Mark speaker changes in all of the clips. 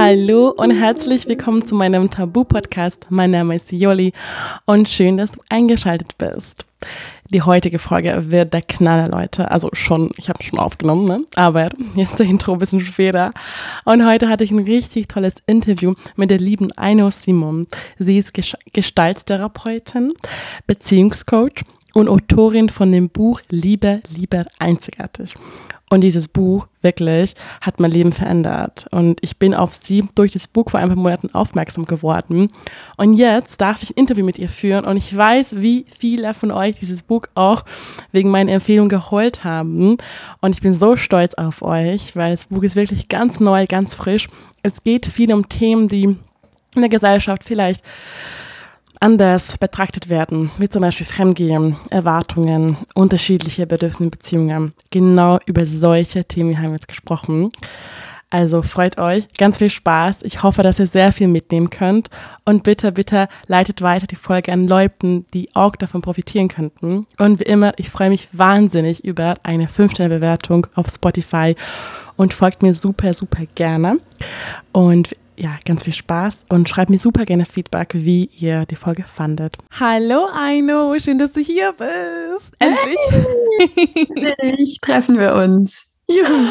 Speaker 1: Hallo und herzlich willkommen zu meinem Tabu-Podcast. Mein Name ist Jolli und schön, dass du eingeschaltet bist. Die heutige Folge wird der Knaller, Leute. Also schon, ich habe schon aufgenommen, ne? aber jetzt der Intro ein bisschen später. Und heute hatte ich ein richtig tolles Interview mit der lieben Aino Simon. Sie ist Gestaltstherapeutin, Beziehungscoach und Autorin von dem Buch Liebe, Lieber, Einzigartig. Und dieses Buch wirklich hat mein Leben verändert. Und ich bin auf sie durch das Buch vor ein paar Monaten aufmerksam geworden. Und jetzt darf ich ein Interview mit ihr führen. Und ich weiß, wie viele von euch dieses Buch auch wegen meiner Empfehlung geholt haben. Und ich bin so stolz auf euch, weil das Buch ist wirklich ganz neu, ganz frisch. Es geht viel um Themen, die in der Gesellschaft vielleicht anders betrachtet werden, wie zum Beispiel Fremdgehen, Erwartungen, unterschiedliche Bedürfnisse in Beziehungen. Genau über solche Themen haben wir jetzt gesprochen. Also freut euch, ganz viel Spaß. Ich hoffe, dass ihr sehr viel mitnehmen könnt. Und bitte, bitte leitet weiter die Folge an Leuten, die auch davon profitieren könnten. Und wie immer, ich freue mich wahnsinnig über eine 5-Sterne-Bewertung auf Spotify und folgt mir super, super gerne. Und ja, ganz viel Spaß und schreibt mir super gerne Feedback, wie ihr die Folge fandet. Hallo Aino, schön, dass du hier bist.
Speaker 2: Endlich. Endlich treffen wir uns. Juhu.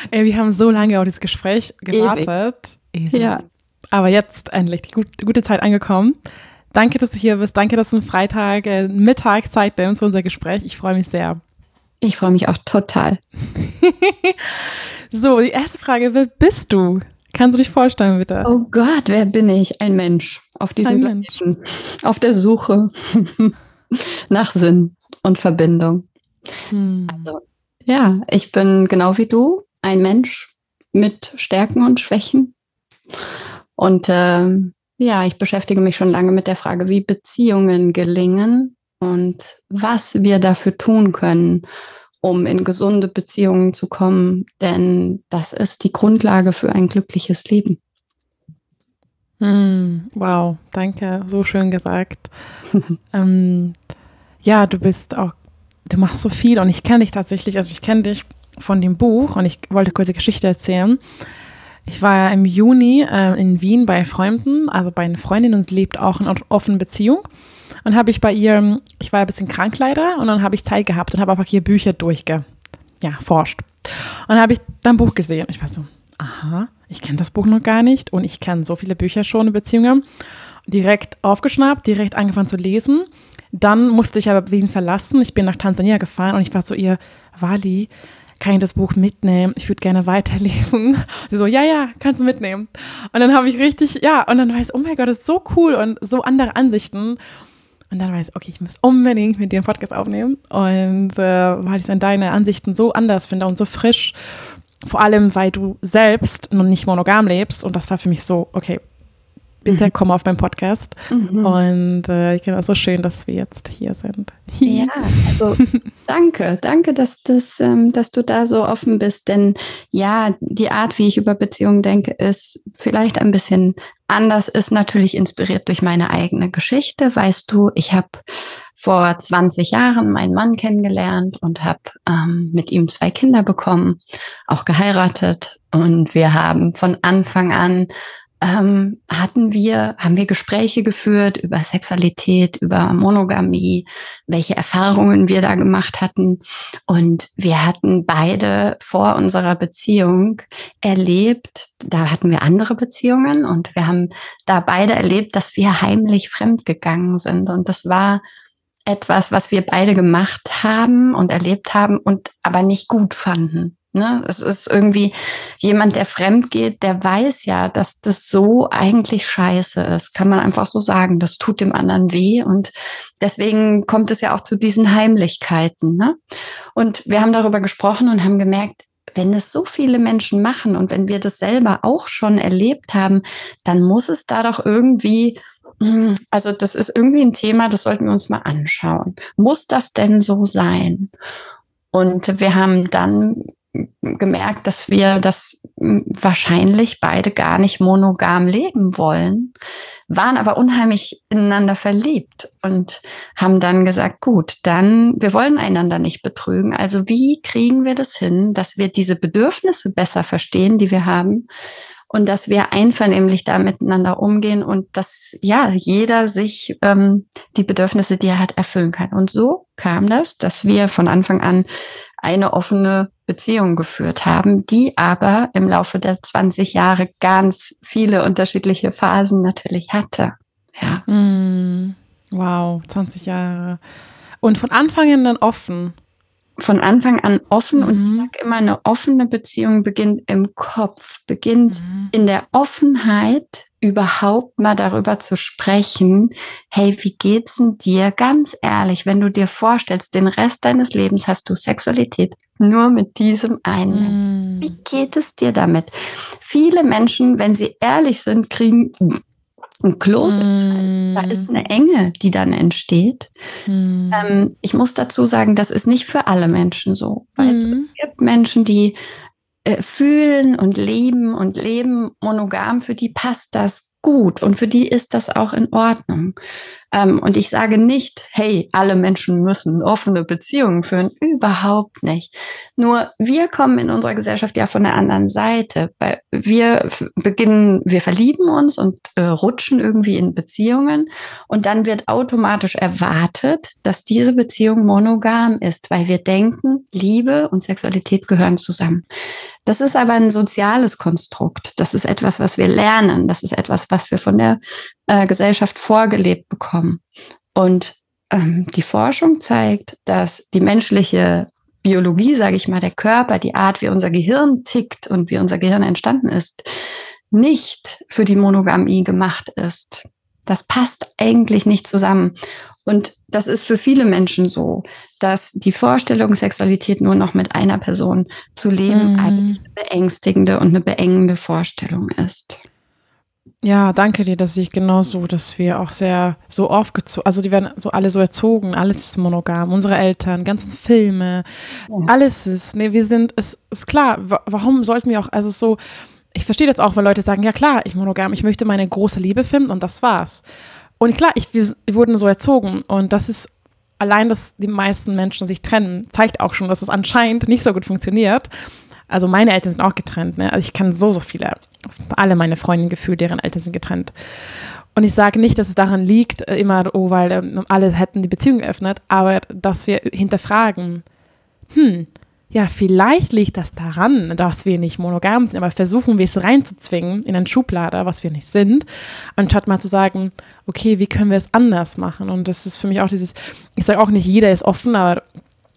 Speaker 1: Ey, wir haben so lange auf dieses Gespräch gewartet.
Speaker 2: Ewig. Ja.
Speaker 1: Aber jetzt endlich die, gut, die gute Zeit angekommen. Danke, dass du hier bist. Danke, dass du einen Freitag, äh, Mittag Zeit nimmst für unser Gespräch. Ich freue mich sehr.
Speaker 2: Ich freue mich auch total.
Speaker 1: so, die erste Frage, wer bist du? Kannst du dich vorstellen, bitte?
Speaker 2: Oh Gott, wer bin ich? Ein Mensch auf diesem Planeten. Auf der Suche nach Sinn und Verbindung. Hm. Also, ja, ich bin genau wie du, ein Mensch mit Stärken und Schwächen. Und ähm, ja, ich beschäftige mich schon lange mit der Frage, wie Beziehungen gelingen und was wir dafür tun können, um in gesunde Beziehungen zu kommen, denn das ist die Grundlage für ein glückliches Leben.
Speaker 1: Hm, wow, danke, so schön gesagt. ähm, ja, du bist auch, du machst so viel und ich kenne dich tatsächlich, also ich kenne dich von dem Buch und ich wollte kurz die Geschichte erzählen. Ich war im Juni äh, in Wien bei Freunden, also bei einer Freundin und sie lebt auch in einer offenen Beziehung. Und habe ich bei ihr, ich war ein bisschen krank leider und dann habe ich Zeit gehabt und habe einfach hier Bücher durchge, ja. Und dann habe ich dann Buch gesehen. Ich war so, aha, ich kenne das Buch noch gar nicht und ich kenne so viele Bücher schon über Beziehungen. Direkt aufgeschnappt, direkt angefangen zu lesen. Dann musste ich aber Wien verlassen. Ich bin nach Tansania gefahren und ich war so, ihr, Wali, kann ich das Buch mitnehmen? Ich würde gerne weiterlesen. Sie so, ja, ja, kannst du mitnehmen. Und dann habe ich richtig, ja, und dann war ich oh mein Gott, das ist so cool und so andere Ansichten. Und dann weiß ich, okay, ich muss unbedingt mit dir einen Podcast aufnehmen. Und äh, weil ich dann deine Ansichten so anders finde und so frisch, vor allem weil du selbst noch nicht monogam lebst. Und das war für mich so, okay, bitte mhm. komm auf meinen Podcast. Mhm. Und äh, ich finde es so schön, dass wir jetzt hier sind.
Speaker 2: Ja, also danke, danke, dass, das, ähm, dass du da so offen bist. Denn ja, die Art, wie ich über Beziehungen denke, ist vielleicht ein bisschen anders, ist natürlich inspiriert durch meine eigene Geschichte. Weißt du, ich habe vor 20 Jahren meinen Mann kennengelernt und habe ähm, mit ihm zwei Kinder bekommen, auch geheiratet. Und wir haben von Anfang an ähm, hatten wir, haben wir Gespräche geführt über Sexualität, über Monogamie, welche Erfahrungen wir da gemacht hatten. Und wir hatten beide vor unserer Beziehung erlebt, da hatten wir andere Beziehungen und wir haben da beide erlebt, dass wir heimlich fremdgegangen sind. Und das war etwas, was wir beide gemacht haben und erlebt haben und aber nicht gut fanden. Ne? Es ist irgendwie jemand, der fremd geht, der weiß ja, dass das so eigentlich scheiße ist. Kann man einfach so sagen. Das tut dem anderen weh und deswegen kommt es ja auch zu diesen Heimlichkeiten. Ne? Und wir haben darüber gesprochen und haben gemerkt, wenn es so viele Menschen machen und wenn wir das selber auch schon erlebt haben, dann muss es da doch irgendwie hm, also das ist irgendwie ein Thema, das sollten wir uns mal anschauen. Muss das denn so sein? Und wir haben dann gemerkt, dass wir das wahrscheinlich beide gar nicht monogam leben wollen, waren aber unheimlich ineinander verliebt und haben dann gesagt, gut, dann, wir wollen einander nicht betrügen. Also wie kriegen wir das hin, dass wir diese Bedürfnisse besser verstehen, die wir haben und dass wir einvernehmlich da miteinander umgehen und dass ja jeder sich ähm, die Bedürfnisse, die er hat, erfüllen kann. Und so kam das, dass wir von Anfang an eine offene Beziehung geführt haben, die aber im Laufe der 20 Jahre ganz viele unterschiedliche Phasen natürlich hatte. Ja.
Speaker 3: Mm, wow, 20 Jahre. Und von Anfang an dann offen.
Speaker 2: Von Anfang an offen mhm. und ich sage immer, eine offene Beziehung beginnt im Kopf, beginnt mhm. in der Offenheit überhaupt mal darüber zu sprechen, hey, wie geht's denn dir? Ganz ehrlich, wenn du dir vorstellst, den Rest deines Lebens hast du Sexualität nur mit diesem einen. Mm. Wie geht es dir damit? Viele Menschen, wenn sie ehrlich sind, kriegen ein Kloß. Mm. Da ist eine Enge, die dann entsteht. Mm. Ähm, ich muss dazu sagen, das ist nicht für alle Menschen so. Weißt du, mm. es gibt Menschen, die äh, fühlen und leben und leben monogam, für die passt das gut und für die ist das auch in Ordnung. Ähm, und ich sage nicht, hey, alle Menschen müssen offene Beziehungen führen. Überhaupt nicht. Nur wir kommen in unserer Gesellschaft ja von der anderen Seite. Wir beginnen, wir verlieben uns und äh, rutschen irgendwie in Beziehungen und dann wird automatisch erwartet, dass diese Beziehung monogam ist, weil wir denken, Liebe und Sexualität gehören zusammen. Das ist aber ein soziales Konstrukt. Das ist etwas, was wir lernen. Das ist etwas, was wir von der äh, Gesellschaft vorgelebt bekommen. Und ähm, die Forschung zeigt, dass die menschliche Biologie, sage ich mal, der Körper, die Art, wie unser Gehirn tickt und wie unser Gehirn entstanden ist, nicht für die Monogamie gemacht ist. Das passt eigentlich nicht zusammen. Und das ist für viele Menschen so, dass die Vorstellung, Sexualität nur noch mit einer Person zu leben, mm. eigentlich eine beängstigende und eine beengende Vorstellung ist.
Speaker 3: Ja, danke dir, dass ich genauso, dass wir auch sehr so aufgezogen, also die werden so alle so erzogen, alles ist monogam, unsere Eltern, ganzen Filme, ja. alles ist, nee, wir sind, es ist klar, warum sollten wir auch, also so, ich verstehe das auch, weil Leute sagen, ja klar, ich monogam, ich möchte meine große Liebe finden und das war's. Und klar, ich, wir, wir wurden so erzogen und das ist allein, dass die meisten Menschen sich trennen, zeigt auch schon, dass es anscheinend nicht so gut funktioniert. Also meine Eltern sind auch getrennt, ne? Also ich kenne so, so viele alle meine Freundinnen gefühlt, deren Eltern sind getrennt. Und ich sage nicht, dass es daran liegt, äh, immer, oh, weil ähm, alle hätten die Beziehung geöffnet, aber dass wir hinterfragen, hm, ja, vielleicht liegt das daran, dass wir nicht monogam sind, aber versuchen wir es reinzuzwingen in eine Schublade, was wir nicht sind, anstatt mal zu sagen, okay, wie können wir es anders machen? Und das ist für mich auch dieses, ich sage auch nicht, jeder ist offen, aber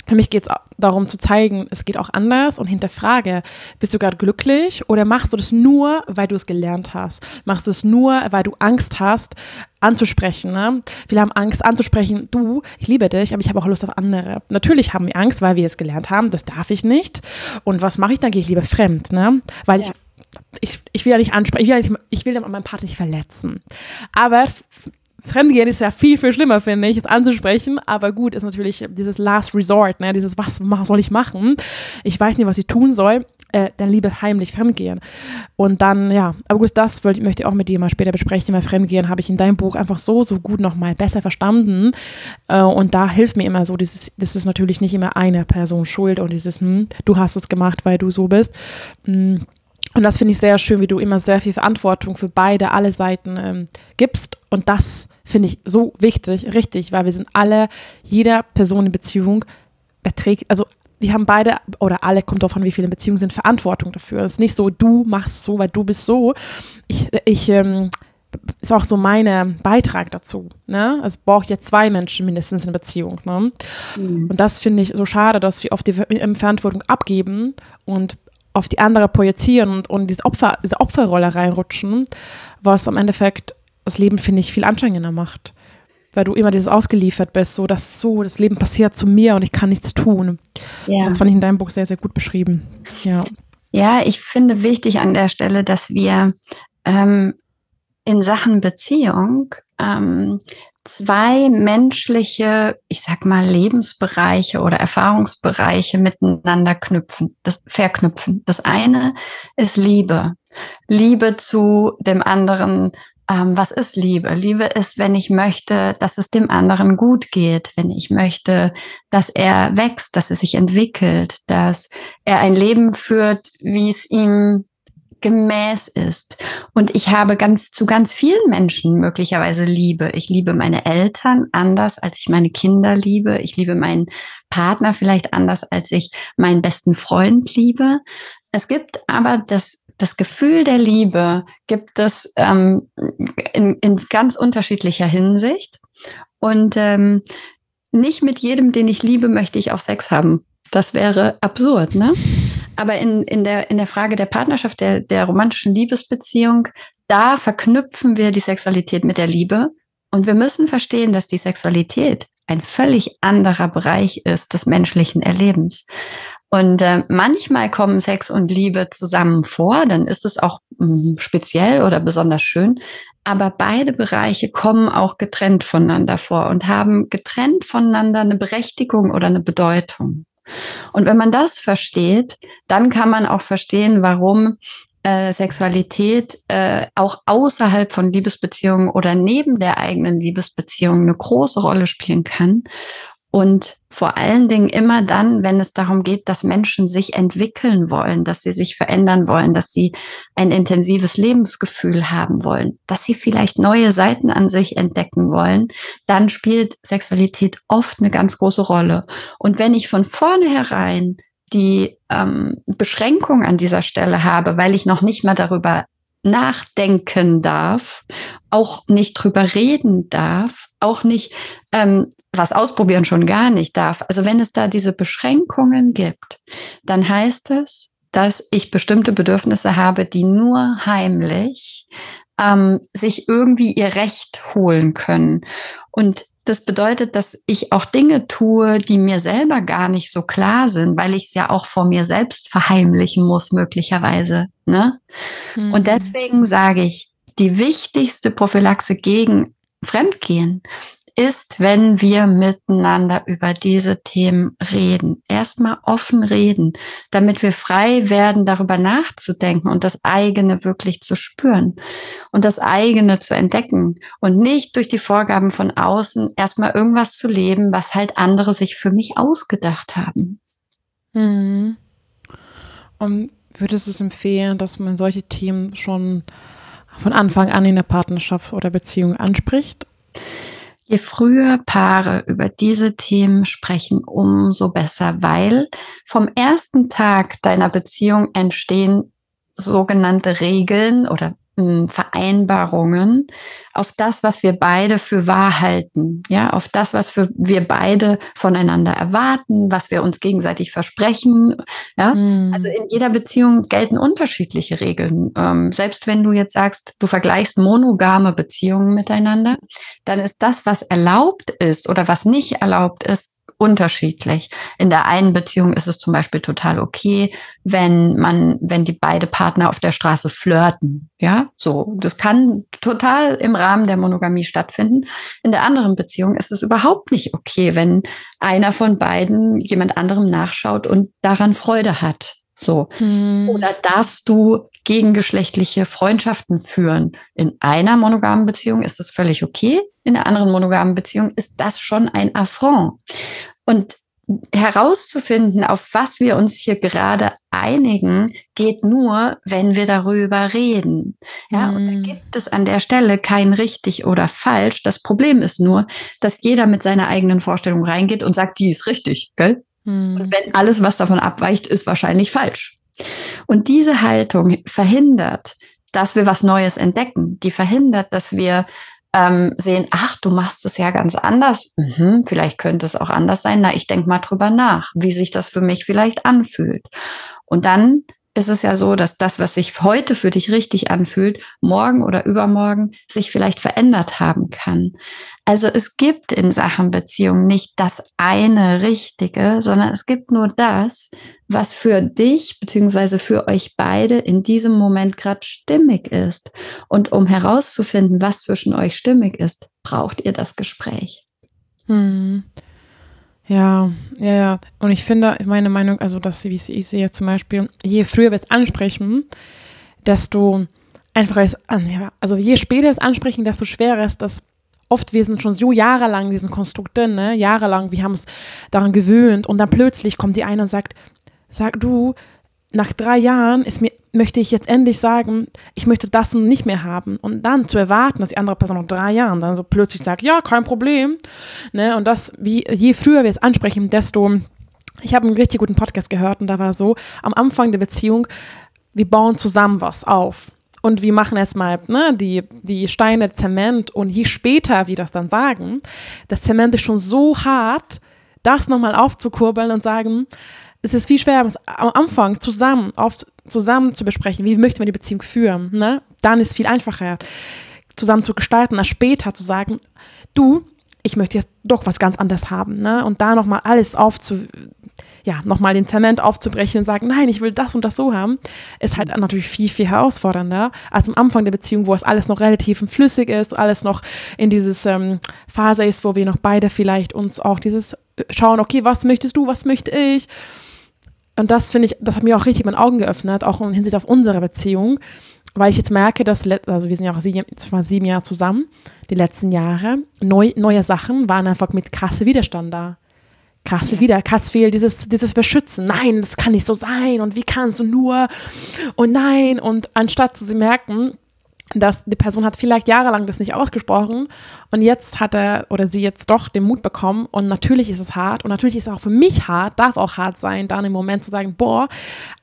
Speaker 3: für mich geht es darum zu zeigen, es geht auch anders und hinterfrage, bist du gerade glücklich oder machst du das nur, weil du es gelernt hast? Machst du es nur, weil du Angst hast, anzusprechen? Ne? Viele haben Angst anzusprechen, du, ich liebe dich, aber ich habe auch Lust auf andere. Natürlich haben wir Angst, weil wir es gelernt haben, das darf ich nicht. Und was mache ich dann? Gehe ich lieber fremd, ne? Weil ja. ich ich, ich will ja nicht ansprechen, ich will, ja nicht, ich will meinen Partner nicht verletzen. Aber Fremdgehen ist ja viel, viel schlimmer, finde ich, es anzusprechen. Aber gut, ist natürlich dieses Last Resort, ne? dieses, was soll ich machen? Ich weiß nicht, was ich tun soll. Äh, dann lieber heimlich fremdgehen. Und dann, ja, aber gut, das wollte, möchte ich auch mit dir mal später besprechen, weil Fremdgehen habe ich in deinem Buch einfach so, so gut nochmal besser verstanden. Äh, und da hilft mir immer so, dieses, das ist natürlich nicht immer eine Person schuld und dieses, hm, du hast es gemacht, weil du so bist. Hm. Und das finde ich sehr schön, wie du immer sehr viel Verantwortung für beide, alle Seiten ähm, gibst. Und das finde ich so wichtig, richtig, weil wir sind alle, jeder Person in Beziehung beträgt, also wir haben beide oder alle, kommt darauf an, wie viele Beziehungen sind, Verantwortung dafür. Es ist nicht so, du machst so, weil du bist so. Ich, ich ähm, ist auch so mein Beitrag dazu. Ne? Es braucht ja zwei Menschen mindestens in Beziehung. Ne? Mhm. Und das finde ich so schade, dass wir oft die Verantwortung abgeben und auf die andere projizieren und, und diese, Opfer, diese Opferrolle reinrutschen, was am Endeffekt das Leben, finde ich, viel anstrengender macht. Weil du immer dieses ausgeliefert bist, so dass so, das Leben passiert zu mir und ich kann nichts tun. Ja. Das fand ich in deinem Buch sehr, sehr gut beschrieben. Ja.
Speaker 2: Ja, ich finde wichtig an der Stelle, dass wir ähm, in Sachen Beziehung ähm, zwei menschliche, ich sag mal, Lebensbereiche oder Erfahrungsbereiche miteinander knüpfen, das verknüpfen. Das eine ist Liebe. Liebe zu dem anderen. Ähm, was ist Liebe? Liebe ist, wenn ich möchte, dass es dem anderen gut geht, wenn ich möchte, dass er wächst, dass er sich entwickelt, dass er ein Leben führt, wie es ihm gemäß ist. Und ich habe ganz zu ganz vielen Menschen möglicherweise Liebe. Ich liebe meine Eltern anders, als ich meine Kinder liebe. Ich liebe meinen Partner vielleicht anders, als ich meinen besten Freund liebe. Es gibt aber das das Gefühl der Liebe gibt es ähm, in, in ganz unterschiedlicher Hinsicht. Und ähm, nicht mit jedem, den ich liebe, möchte ich auch Sex haben. Das wäre absurd, ne? Aber in, in, der, in der Frage der Partnerschaft, der, der romantischen Liebesbeziehung, da verknüpfen wir die Sexualität mit der Liebe. Und wir müssen verstehen, dass die Sexualität ein völlig anderer Bereich ist des menschlichen Erlebens. Und äh, manchmal kommen Sex und Liebe zusammen vor, dann ist es auch mh, hm, speziell oder besonders schön. Aber beide Bereiche kommen auch getrennt voneinander vor und haben getrennt voneinander eine Berechtigung oder eine Bedeutung. Und wenn man das versteht, dann kann man auch verstehen, warum äh, Sexualität äh, auch außerhalb von Liebesbeziehungen oder neben der eigenen Liebesbeziehung eine große Rolle spielen kann und vor allen Dingen immer dann, wenn es darum geht, dass Menschen sich entwickeln wollen, dass sie sich verändern wollen, dass sie ein intensives Lebensgefühl haben wollen, dass sie vielleicht neue Seiten an sich entdecken wollen, dann spielt Sexualität oft eine ganz große Rolle. Und wenn ich von vornherein die ähm, Beschränkung an dieser Stelle habe, weil ich noch nicht mal darüber nachdenken darf, auch nicht drüber reden darf, auch nicht ähm, was ausprobieren schon gar nicht darf. Also wenn es da diese Beschränkungen gibt, dann heißt es, dass ich bestimmte Bedürfnisse habe, die nur heimlich ähm, sich irgendwie ihr Recht holen können. Und das bedeutet, dass ich auch Dinge tue, die mir selber gar nicht so klar sind, weil ich es ja auch vor mir selbst verheimlichen muss, möglicherweise. Ne? Mhm. Und deswegen sage ich, die wichtigste Prophylaxe gegen Fremdgehen ist, wenn wir miteinander über diese Themen reden. Erstmal offen reden, damit wir frei werden, darüber nachzudenken und das eigene wirklich zu spüren und das eigene zu entdecken und nicht durch die Vorgaben von außen erstmal irgendwas zu leben, was halt andere sich für mich ausgedacht haben.
Speaker 1: Mhm. Und würdest du es empfehlen, dass man solche Themen schon von Anfang an in der Partnerschaft oder Beziehung anspricht?
Speaker 2: Je früher Paare über diese Themen sprechen, umso besser, weil vom ersten Tag deiner Beziehung entstehen sogenannte Regeln oder Vereinbarungen auf das, was wir beide für wahr halten, ja, auf das, was für wir beide voneinander erwarten, was wir uns gegenseitig versprechen, ja. Mhm. Also in jeder Beziehung gelten unterschiedliche Regeln. Ähm, selbst wenn du jetzt sagst, du vergleichst monogame Beziehungen miteinander, dann ist das, was erlaubt ist oder was nicht erlaubt ist, unterschiedlich. In der einen Beziehung ist es zum Beispiel total okay, wenn man, wenn die beide Partner auf der Straße flirten. Ja, so. Das kann total im Rahmen der Monogamie stattfinden. In der anderen Beziehung ist es überhaupt nicht okay, wenn einer von beiden jemand anderem nachschaut und daran Freude hat. So. Hm. Oder darfst du gegengeschlechtliche Freundschaften führen? In einer monogamen Beziehung ist es völlig okay. In der anderen monogamen Beziehung ist das schon ein Affront. Und herauszufinden, auf was wir uns hier gerade einigen, geht nur, wenn wir darüber reden. Ja, mm. und da mhm. gibt es an der Stelle kein richtig oder falsch. Das Problem ist nur, dass jeder mit seiner eigenen Vorstellung reingeht und sagt, die ist richtig, gell? Mm. Und wenn alles, was davon abweicht, ist wahrscheinlich falsch. Und diese Haltung verhindert, dass wir was Neues entdecken. Die verhindert, dass wir ähm, sehen, ach, du machst es ja ganz anders. Mhm, vielleicht könnte es auch anders sein. Na, ich denke mal drüber nach, wie sich das für mich vielleicht anfühlt. Und dann ist es ja so, dass das, was sich heute für dich richtig anfühlt, morgen oder übermorgen sich vielleicht verändert haben kann. Also es gibt in Sachen Beziehung nicht das eine Richtige, sondern es gibt nur das, was für dich beziehungsweise für euch beide in diesem Moment gerade stimmig ist. Und um herauszufinden, was zwischen euch stimmig ist, braucht ihr das Gespräch.
Speaker 1: Hm. Ja, ja, ja. Und ich finde, meine Meinung, also dass, wie ich sehe zum Beispiel, je früher wir es ansprechen, desto einfacher ist, also je später es ansprechen, desto schwerer ist das oft, wir sind schon so jahrelang in diesem Konstrukt drin, ne? jahrelang, wir haben es daran gewöhnt und dann plötzlich kommt die eine und sagt, sag du,
Speaker 3: nach drei Jahren ist mir, möchte ich jetzt endlich sagen, ich möchte das nicht mehr haben. Und dann zu erwarten, dass die andere Person nach drei Jahren dann so plötzlich sagt, ja, kein Problem. Ne? Und das, wie, je früher wir es ansprechen, desto, ich habe einen richtig guten Podcast gehört und da war so, am Anfang der Beziehung, wir bauen zusammen was auf. Und wir machen erstmal ne, die, die Steine Zement und je später wir das dann sagen, das Zement ist schon so hart, das nochmal aufzukurbeln und sagen, es ist viel schwerer, am Anfang zusammen, auf, zusammen zu besprechen, wie möchten wir die Beziehung führen. Ne? Dann ist es viel einfacher, zusammen zu gestalten, als später zu sagen, du, ich möchte jetzt doch was ganz anderes haben. Ne? Und da nochmal alles aufzu, ja, nochmal den Zement aufzubrechen und sagen, nein, ich will das und das so haben, ist halt natürlich viel, viel herausfordernder als am Anfang der Beziehung, wo es alles noch relativ flüssig ist, alles noch in dieses ähm, Phase ist, wo wir noch beide vielleicht uns auch dieses äh, schauen, okay, was möchtest du, was möchte ich? Und das finde ich, das hat mir auch richtig meine Augen geöffnet, auch in Hinsicht auf unsere Beziehung, weil ich jetzt merke, dass, also wir sind ja auch sieben, zwar sieben Jahre zusammen, die letzten Jahre, neu, neue Sachen waren einfach mit krasse Widerstand da. Krass wieder, krass viel, dieses, dieses Beschützen. Nein, das kann nicht so sein und wie kannst du nur und nein. Und anstatt zu merken, dass die Person hat vielleicht jahrelang das nicht ausgesprochen und jetzt hat er oder sie jetzt doch den Mut bekommen und natürlich ist es hart und natürlich ist es auch für mich hart, darf auch hart sein, dann im Moment zu sagen, boah,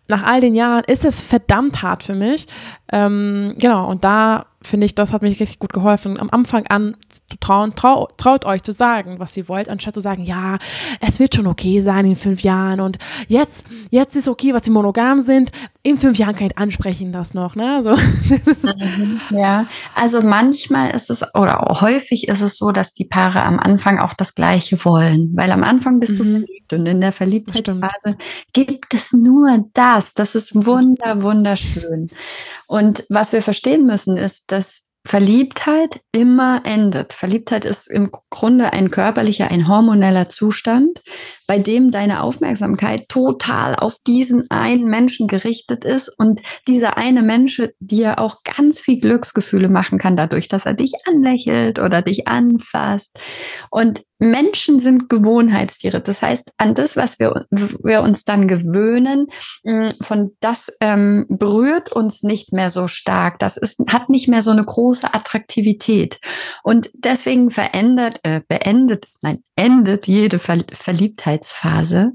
Speaker 3: nach all den Jahren ist es verdammt hart für mich. Ähm, genau, und da finde ich, das hat mir richtig gut geholfen, am Anfang an zu trauen, trau, traut euch zu sagen, was ihr wollt, anstatt zu sagen, ja, es wird schon okay sein in fünf Jahren und jetzt, jetzt ist okay, was sie monogam sind, in fünf Jahren kann ich ansprechen das noch, ne? So.
Speaker 2: Ja, also manchmal ist es, oder häufig ist es so, dass die Paare am Anfang auch das Gleiche wollen, weil am Anfang bist mhm. du verliebt und in der Verliebtheitsphase gibt es nur das, das ist wunder, wunderschön. Und was wir verstehen müssen, ist, dass Verliebtheit immer endet. Verliebtheit ist im Grunde ein körperlicher, ein hormoneller Zustand, bei dem deine Aufmerksamkeit total auf diesen einen Menschen gerichtet ist und dieser eine Mensch dir auch ganz viel Glücksgefühle machen kann, dadurch, dass er dich anlächelt oder dich anfasst. Und Menschen sind Gewohnheitstiere. Das heißt, an das, was wir, wir uns dann gewöhnen, mm, von das ähm, berührt uns nicht mehr so stark. Das ist, hat nicht mehr so eine große Attraktivität. Und deswegen verändert, äh, beendet, nein, endet jede Ver Verliebtheitsphase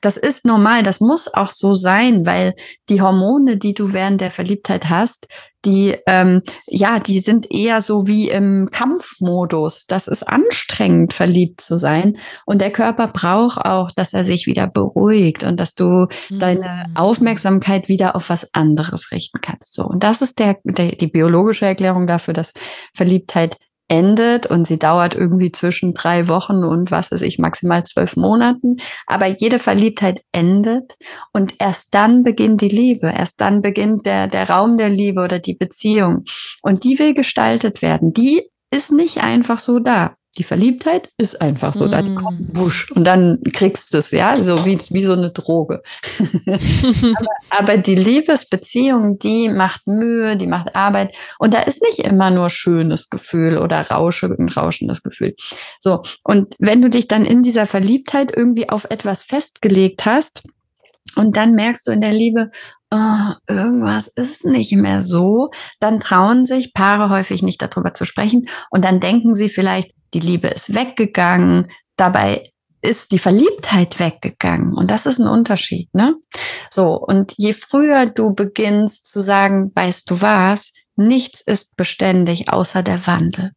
Speaker 2: das ist normal, das muss auch so sein, weil die Hormone, die du während der Verliebtheit hast, die, ähm, ja, die sind eher so wie im Kampfmodus. Das ist anstrengend, verliebt zu sein. Und der Körper braucht auch, dass er sich wieder beruhigt und dass du mhm. deine Aufmerksamkeit wieder auf was anderes richten kannst. So. Und das ist der, der, die biologische Erklärung dafür, dass Verliebtheit endet und sie dauert irgendwie zwischen drei Wochen und was weiß ich, maximal zwölf Monaten. Aber jede Verliebtheit endet und erst dann beginnt die Liebe, erst dann beginnt der, der Raum der Liebe oder die Beziehung. Und die will gestaltet werden. Die ist nicht einfach so da die Verliebtheit ist einfach so, mm. dann kommt wusch und dann kriegst du es, ja, so wie, wie so eine Droge. aber, aber, die Liebesbeziehung, die macht Mühe, die macht Arbeit und da ist nicht immer nur schönes Gefühl oder Rausche, ein rauschendes Gefühl. So, und wenn du dich dann in dieser Verliebtheit irgendwie auf etwas festgelegt hast, und dann merkst du in der Liebe, oh, irgendwas ist nicht mehr so, dann trauen sich Paare häufig nicht darüber zu sprechen und dann denken sie vielleicht, die Liebe ist weggegangen, dabei ist die Verliebtheit weggegangen. Und das ist ein Unterschied, ne? So. Und je früher du beginnst zu sagen, weißt du was? Nichts ist beständig außer der Wandel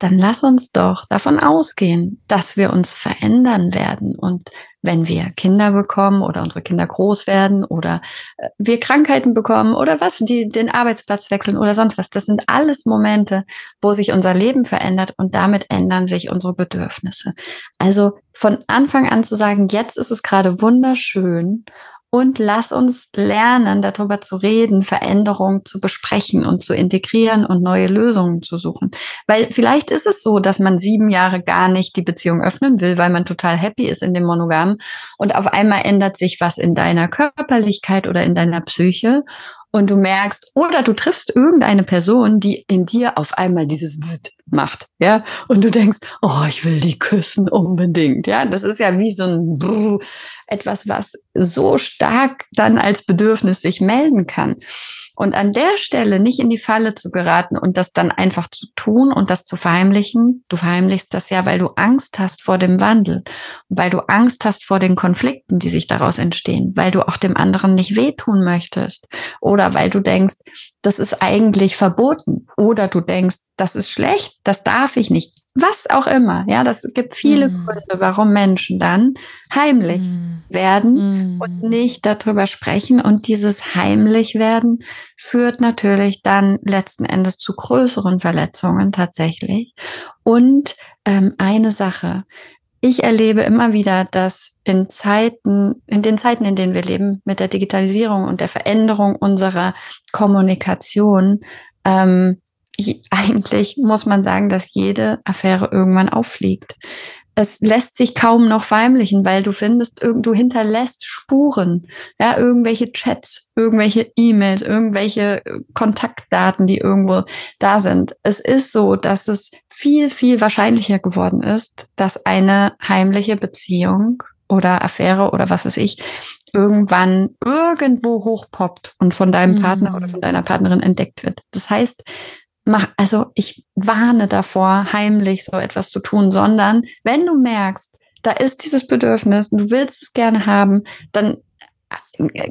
Speaker 2: dann lass uns doch davon ausgehen, dass wir uns verändern werden. Und wenn wir Kinder bekommen oder unsere Kinder groß werden oder äh, wir Krankheiten bekommen oder was, die den Arbeitsplatz wechseln oder sonst was, das sind alles Momente, wo sich unser Leben verändert und damit ändern sich unsere Bedürfnisse. Also von Anfang an zu sagen, jetzt ist es gerade wunderschön und lass uns lernen, darüber zu reden, Veränderungen zu besprechen und zu integrieren und neue Lösungen zu suchen. Weil vielleicht ist es so, dass man sieben Jahre gar nicht die Beziehung öffnen will, weil man total happy ist in dem Monogam und auf einmal ändert sich was in deiner Körperlichkeit oder in deiner Psyche und du merkst, oder du triffst irgendeine Person, die in dir auf einmal dieses macht, ja, und du denkst, oh, ich will die küssen unbedingt, ja, das ist ja wie so ein Brrr, etwas, was so stark dann als Bedürfnis sich melden kann. Und an der Stelle nicht in die Falle zu geraten und das dann einfach zu tun und das zu verheimlichen. Du verheimlichst das ja, weil du Angst hast vor dem Wandel, weil du Angst hast vor den Konflikten, die sich daraus entstehen, weil du auch dem anderen nicht wehtun möchtest oder weil du denkst, das ist eigentlich verboten oder du denkst, das ist schlecht, das darf ich nicht was auch immer. Ja, das gibt viele mm. Gründe, warum Menschen dann heimlich mm. werden mm. und nicht darüber sprechen. Und dieses heimlich werden führt natürlich dann letzten Endes zu größeren Verletzungen tatsächlich. Und ähm, eine Sache. Ich erlebe immer wieder, dass in Zeiten, in den Zeiten, in denen wir leben, mit der Digitalisierung und der Veränderung unserer Kommunikation, ähm, eigentlich muss man sagen, dass jede Affäre irgendwann auffliegt. Es lässt sich kaum noch verheimlichen, weil du findest, du hinterlässt Spuren, ja, irgendwelche Chats, irgendwelche E-Mails, irgendwelche äh, Kontaktdaten, die irgendwo da sind. Es ist so, dass es viel, viel wahrscheinlicher geworden ist, dass eine heimliche Beziehung oder Affäre oder was weiß ich irgendwann irgendwo hochpoppt und von deinem Partner oder von mhm. deiner Partnerin entdeckt wird. Das heißt, mach, also ich warne davor, heimlich so etwas zu tun, sondern wenn du merkst, da ist dieses Bedürfnis, du willst es gerne haben, dann äh,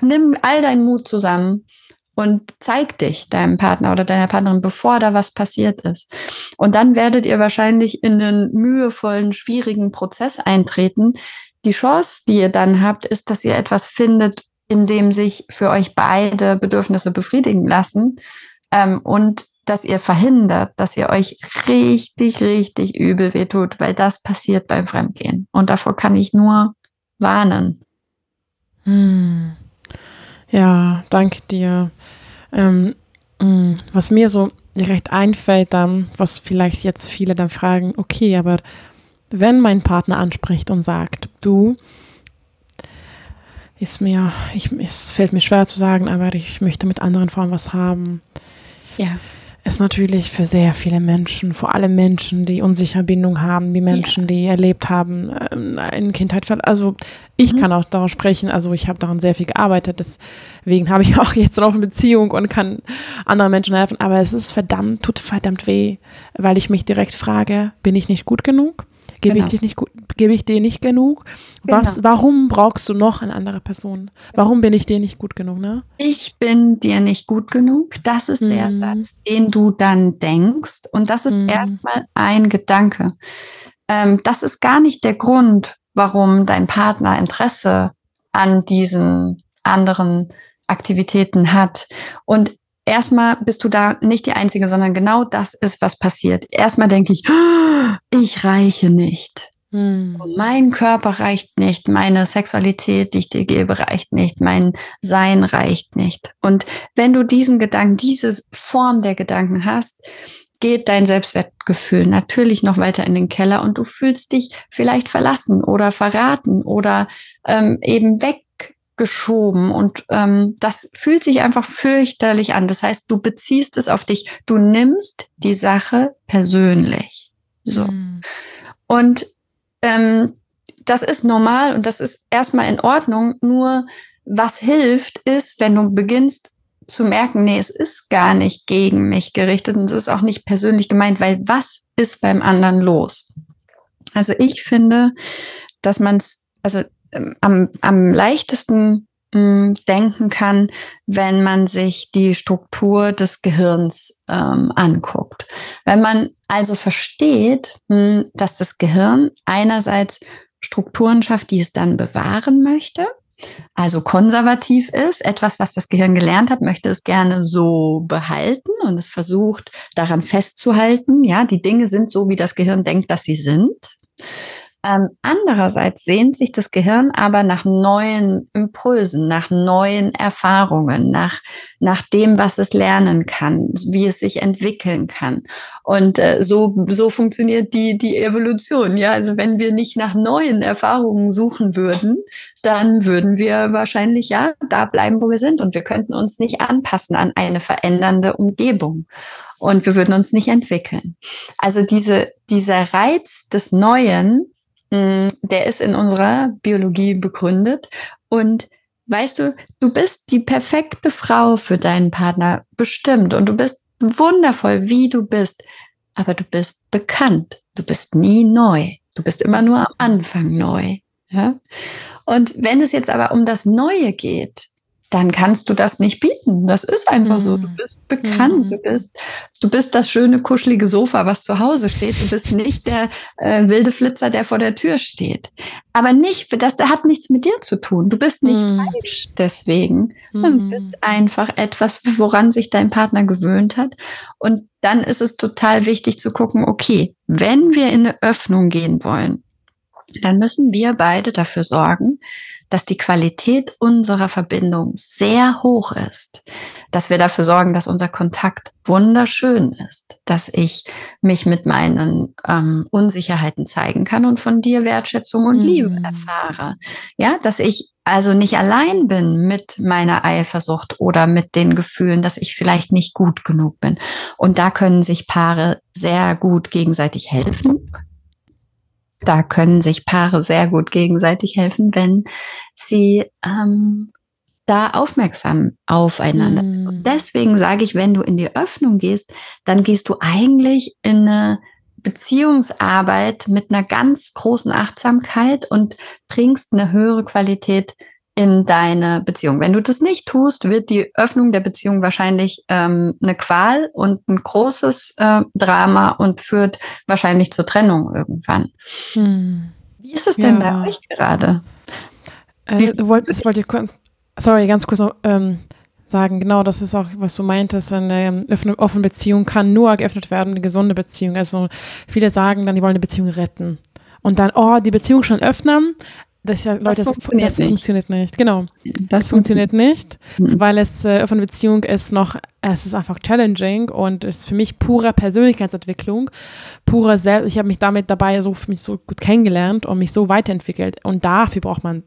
Speaker 2: nimm all deinen Mut zusammen und zeig dich deinem Partner oder deiner Partnerin, bevor da was passiert ist. Und dann werdet ihr wahrscheinlich in einen mühevollen, schwierigen Prozess eintreten. Die Chance, die ihr dann habt, ist, dass ihr etwas findet, in dem sich für euch beide Bedürfnisse befriedigen lassen ähm, und dass ihr verhindert, dass ihr euch richtig, richtig übel wehtut, weil das passiert beim Fremdgehen. Und davor kann ich nur warnen.
Speaker 3: Hm. Ja, danke dir. Ähm, hm, was mir so direkt einfällt, dann, was vielleicht jetzt viele dann fragen, okay, aber wenn mein Partner anspricht und sagt, du, ist mir, ich, es fällt mir schwer zu sagen, aber ich möchte mit anderen Frauen was haben.
Speaker 2: Ja.
Speaker 3: Ist natürlich für sehr viele Menschen, vor allem Menschen, die unsichere Bindung haben, die Menschen, ja. die erlebt haben, äh, in Kindheit. Also ich mhm. kann auch darauf sprechen, also ich habe daran sehr viel gearbeitet, deswegen habe ich auch jetzt noch eine Beziehung und kann anderen Menschen helfen. Aber es ist verdammt, tut verdammt weh, weil ich mich direkt frage, bin ich nicht gut genug? Gebe genau. ich dir nicht gebe ich dir nicht genug? Was, genau. warum brauchst du noch eine andere Person? Warum bin ich dir nicht gut genug, ne?
Speaker 2: Ich bin dir nicht gut genug. Das ist mhm. der Satz, den du dann denkst. Und das ist mhm. erstmal ein Gedanke. Ähm, das ist gar nicht der Grund, warum dein Partner Interesse an diesen anderen Aktivitäten hat. Und erstmal bist du da nicht die Einzige, sondern genau das ist, was passiert. Erstmal denke ich, ich reiche nicht. Hm. Mein Körper reicht nicht, meine Sexualität, die ich dir gebe, reicht nicht, mein Sein reicht nicht. Und wenn du diesen Gedanken, diese Form der Gedanken hast, geht dein Selbstwertgefühl natürlich noch weiter in den Keller und du fühlst dich vielleicht verlassen oder verraten oder ähm, eben weg geschoben und ähm, das fühlt sich einfach fürchterlich an. Das heißt, du beziehst es auf dich, du nimmst die Sache persönlich. So. Mhm. Und ähm, das ist normal und das ist erstmal in Ordnung. Nur was hilft, ist, wenn du beginnst zu merken, nee, es ist gar nicht gegen mich gerichtet und es ist auch nicht persönlich gemeint, weil was ist beim anderen los? Also ich finde, dass man es, also am, am leichtesten hm, denken kann, wenn man sich die Struktur des Gehirns ähm, anguckt. Wenn man also versteht, hm, dass das Gehirn einerseits Strukturen schafft, die es dann bewahren möchte, also konservativ ist, etwas, was das Gehirn gelernt hat, möchte es gerne so behalten und es versucht daran festzuhalten. Ja, die Dinge sind so, wie das Gehirn denkt, dass sie sind. Ähm, andererseits sehnt sich das Gehirn aber nach neuen Impulsen, nach neuen Erfahrungen, nach, nach dem, was es lernen kann, wie es sich entwickeln kann. Und äh, so, so funktioniert die, die Evolution. Ja, also wenn wir nicht nach neuen Erfahrungen suchen würden, dann würden wir wahrscheinlich ja da bleiben, wo wir sind und wir könnten uns nicht anpassen an eine verändernde Umgebung und wir würden uns nicht entwickeln. Also diese, dieser Reiz des Neuen, der ist in unserer Biologie begründet und weißt du, du bist die perfekte Frau für deinen Partner bestimmt und du bist wundervoll, wie du bist, aber du bist bekannt. Du bist nie neu. Du bist immer nur am Anfang neu. Ja? Und wenn es jetzt aber um das Neue geht, dann kannst du das nicht bieten. Das ist einfach mhm. so. Du mhm. bist bekannt. Mhm. Du bist, du bist das schöne, kuschelige Sofa, was zu Hause steht. Du bist nicht der äh, wilde Flitzer, der vor der Tür steht. Aber nicht, das hat nichts mit dir zu tun. Du bist nicht mhm. falsch deswegen. Du mhm. bist einfach etwas, woran sich dein Partner gewöhnt hat. Und dann ist es total wichtig zu gucken, okay, wenn wir in eine Öffnung gehen wollen, dann müssen wir beide dafür sorgen, dass die Qualität unserer Verbindung sehr hoch ist, dass wir dafür sorgen, dass unser Kontakt wunderschön ist, dass ich mich mit meinen ähm, Unsicherheiten zeigen kann und von dir Wertschätzung und Liebe mhm. erfahre. Ja, dass ich also nicht allein bin mit meiner Eifersucht oder mit den Gefühlen, dass ich vielleicht nicht gut genug bin. Und da können sich Paare sehr gut gegenseitig helfen, da können sich Paare sehr gut gegenseitig helfen, wenn sie ähm, da aufmerksam aufeinander sind. Und deswegen sage ich, wenn du in die Öffnung gehst, dann gehst du eigentlich in eine Beziehungsarbeit mit einer ganz großen Achtsamkeit und bringst eine höhere Qualität in deine Beziehung. Wenn du das nicht tust, wird die Öffnung der Beziehung wahrscheinlich ähm, eine Qual und ein großes äh, Drama und führt wahrscheinlich zur Trennung irgendwann. Hm. Wie ist es denn ja. bei euch gerade?
Speaker 3: Äh, wollt, das wollte ich kurz, sorry, ganz kurz noch, ähm, sagen, genau, das ist auch, was du meintest, eine offene, offene Beziehung kann nur geöffnet werden, eine gesunde Beziehung. Also viele sagen dann, die wollen eine Beziehung retten. Und dann, oh, die Beziehung schon öffnen, das, Leute, das, funktioniert, das nicht. funktioniert nicht. Genau. Das, funktioniert nicht, mhm. weil es äh, offene Beziehung ist noch, es ist einfach challenging und ist für mich pure Persönlichkeitsentwicklung, pure Selbst. Ich habe mich damit dabei so für mich so gut kennengelernt und mich so weiterentwickelt. Und dafür braucht man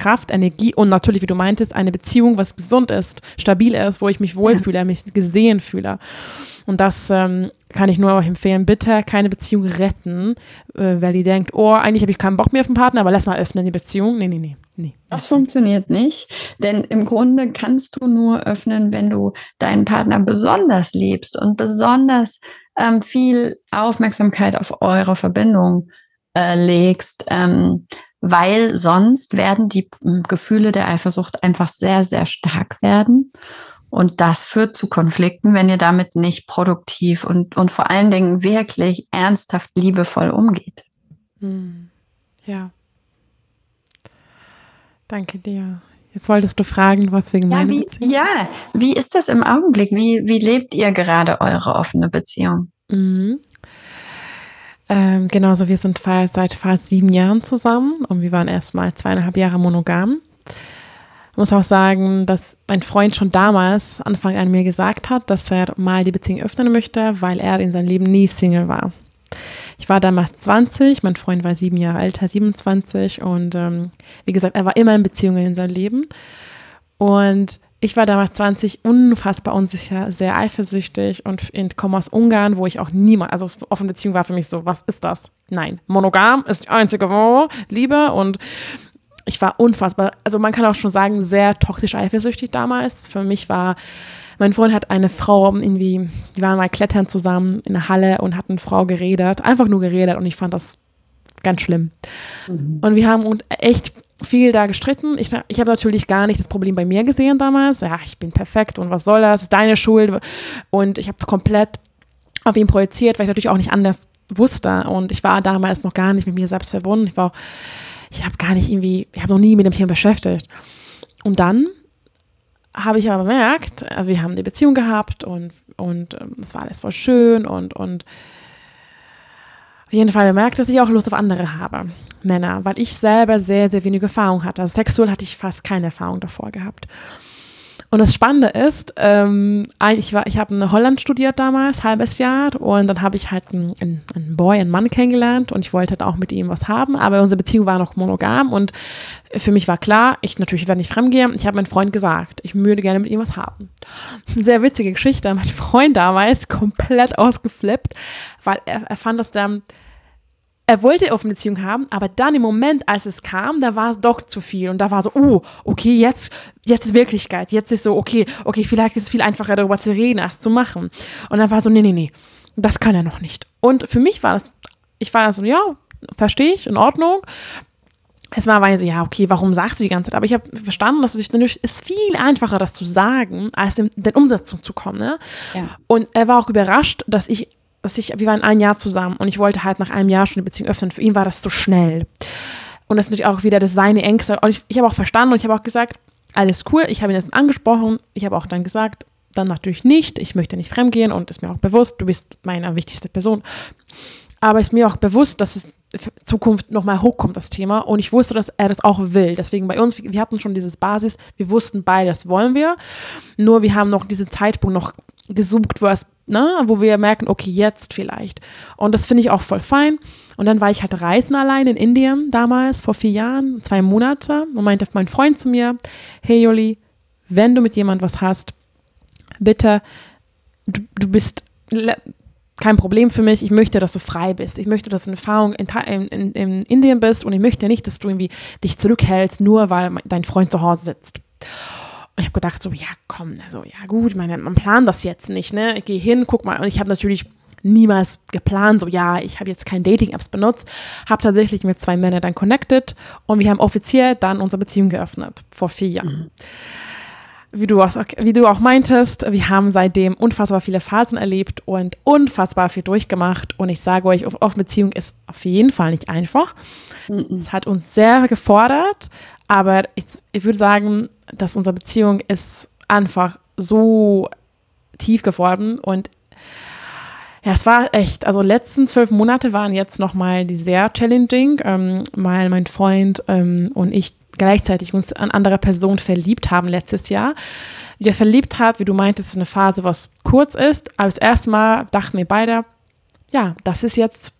Speaker 3: Kraft, Energie und natürlich, wie du meintest, eine Beziehung, was gesund ist, stabil ist, wo ich mich wohlfühle, ja. mich gesehen fühle. Und das ähm, kann ich nur empfehlen. Bitte keine Beziehung retten, äh, weil die denkt, oh, eigentlich habe ich keinen Bock mehr auf den Partner, aber lass mal öffnen die Beziehung. Nee, nee, nee. Nee.
Speaker 2: Das funktioniert nicht, denn im Grunde kannst du nur öffnen, wenn du deinen Partner besonders liebst und besonders ähm, viel Aufmerksamkeit auf eure Verbindung äh, legst. Ähm, weil sonst werden die hm, Gefühle der Eifersucht einfach sehr, sehr stark werden. Und das führt zu Konflikten, wenn ihr damit nicht produktiv und, und vor allen Dingen wirklich ernsthaft liebevoll umgeht.
Speaker 3: Hm. Ja. Danke dir. Jetzt wolltest du fragen, was wegen
Speaker 2: ja,
Speaker 3: meiner
Speaker 2: wie, Beziehung. Ja, wie ist das im Augenblick? Wie, wie lebt ihr gerade eure offene Beziehung?
Speaker 3: Mhm. Ähm, genauso, wir sind seit fast sieben Jahren zusammen und wir waren erst mal zweieinhalb Jahre monogam. Ich muss auch sagen, dass mein Freund schon damals Anfang an mir gesagt hat, dass er mal die Beziehung öffnen möchte, weil er in seinem Leben nie Single war. Ich war damals 20, mein Freund war sieben Jahre älter, 27 und ähm, wie gesagt, er war immer in Beziehungen in seinem Leben. Und ich war damals 20, unfassbar unsicher, sehr eifersüchtig und komme aus Ungarn, wo ich auch niemand, also offene Beziehung war für mich so, was ist das? Nein, monogam ist die einzige Liebe und ich war unfassbar, also man kann auch schon sagen, sehr toxisch eifersüchtig damals. Für mich war, mein Freund hat eine Frau irgendwie, die waren mal klettern zusammen in der Halle und hatten Frau geredet, einfach nur geredet und ich fand das ganz schlimm. Mhm. Und wir haben echt viel da gestritten. Ich, ich habe natürlich gar nicht das Problem bei mir gesehen damals. Ja, ich bin perfekt und was soll das? deine Schuld. Und ich habe komplett auf ihn projiziert, weil ich natürlich auch nicht anders wusste. Und ich war damals noch gar nicht mit mir selbst verbunden. Ich war, ich habe gar nicht irgendwie, ich habe noch nie mit dem Thema beschäftigt. Und dann habe ich aber bemerkt, also wir haben die Beziehung gehabt und und ähm, es war alles voll schön und und Auf jeden Fall bemerkt, dass ich auch Lust auf andere habe. Männer, weil ich selber sehr, sehr wenig Erfahrung hatte. Also sexuell hatte ich fast keine Erfahrung davor gehabt. Und das Spannende ist, ähm, ich, war, ich habe in Holland studiert damals, halbes Jahr, und dann habe ich halt einen, einen Boy, einen Mann kennengelernt und ich wollte halt auch mit ihm was haben, aber unsere Beziehung war noch monogam und für mich war klar, ich natürlich werde nicht fremdgehen. Ich habe meinem Freund gesagt, ich würde gerne mit ihm was haben. Sehr witzige Geschichte. Mein Freund damals komplett ausgeflippt, weil er, er fand das dann er wollte offene Beziehung haben, aber dann im Moment, als es kam, da war es doch zu viel. Und da war so, oh, okay, jetzt, jetzt ist Wirklichkeit. Jetzt ist so, okay, okay, vielleicht ist es viel einfacher, darüber zu reden, als zu machen. Und dann war so, nee, nee, nee, das kann er noch nicht. Und für mich war das, ich war so, ja, verstehe ich, in Ordnung. Es war weil so, ja, okay, warum sagst du die ganze Zeit? Aber ich habe verstanden, dass es natürlich ist viel einfacher, das zu sagen, als in den Umsetzung zu kommen. Ne? Ja. Und er war auch überrascht, dass ich dass ich, wir waren ein Jahr zusammen und ich wollte halt nach einem Jahr schon die Beziehung öffnen. Für ihn war das so schnell. Und das ist natürlich auch wieder das seine Ängste. Und ich, ich habe auch verstanden und ich habe auch gesagt, alles cool. Ich habe ihn jetzt angesprochen. Ich habe auch dann gesagt, dann natürlich nicht. Ich möchte nicht fremdgehen und ist mir auch bewusst, du bist meine wichtigste Person. Aber ist mir auch bewusst, dass es in Zukunft nochmal hochkommt, das Thema. Und ich wusste, dass er das auch will. Deswegen bei uns, wir hatten schon dieses Basis, wir wussten beide, das wollen wir. Nur wir haben noch diesen Zeitpunkt noch gesucht, es ne, wo wir merken, okay, jetzt vielleicht. Und das finde ich auch voll fein. Und dann war ich halt reisen allein in Indien damals, vor vier Jahren, zwei Monate. Und meinte mein Freund zu mir, hey Juli, wenn du mit jemand was hast, bitte, du, du bist kein Problem für mich. Ich möchte, dass du frei bist. Ich möchte, dass du eine Erfahrung in, in, in, Indien bist und ich möchte nicht, dass du irgendwie dich zurückhältst, nur weil dein Freund zu Hause sitzt. Ich habe gedacht, so, ja, komm, also, ja, gut, meine, man plant das jetzt nicht, ne? Ich gehe hin, guck mal. Und ich habe natürlich niemals geplant, so, ja, ich habe jetzt keine Dating-Apps benutzt. Habe tatsächlich mit zwei Männern dann connected und wir haben offiziell dann unsere Beziehung geöffnet, vor vier Jahren. Mhm wie du, auch, wie du auch meintest, wir haben seitdem unfassbar viele Phasen erlebt und unfassbar viel durchgemacht. Und ich sage euch, auf Beziehung ist auf jeden Fall nicht einfach. Mhm. Es hat uns sehr gefordert, aber ich, ich würde sagen, dass unsere Beziehung ist einfach so tief geworden und ja, es war echt, also letzten zwölf Monate waren jetzt nochmal die sehr challenging, ähm, weil mein Freund ähm, und ich gleichzeitig uns an andere Personen verliebt haben letztes Jahr. Der verliebt hat, wie du meintest, eine Phase, was kurz ist, aber das erste Mal dachten wir beide, ja, das ist jetzt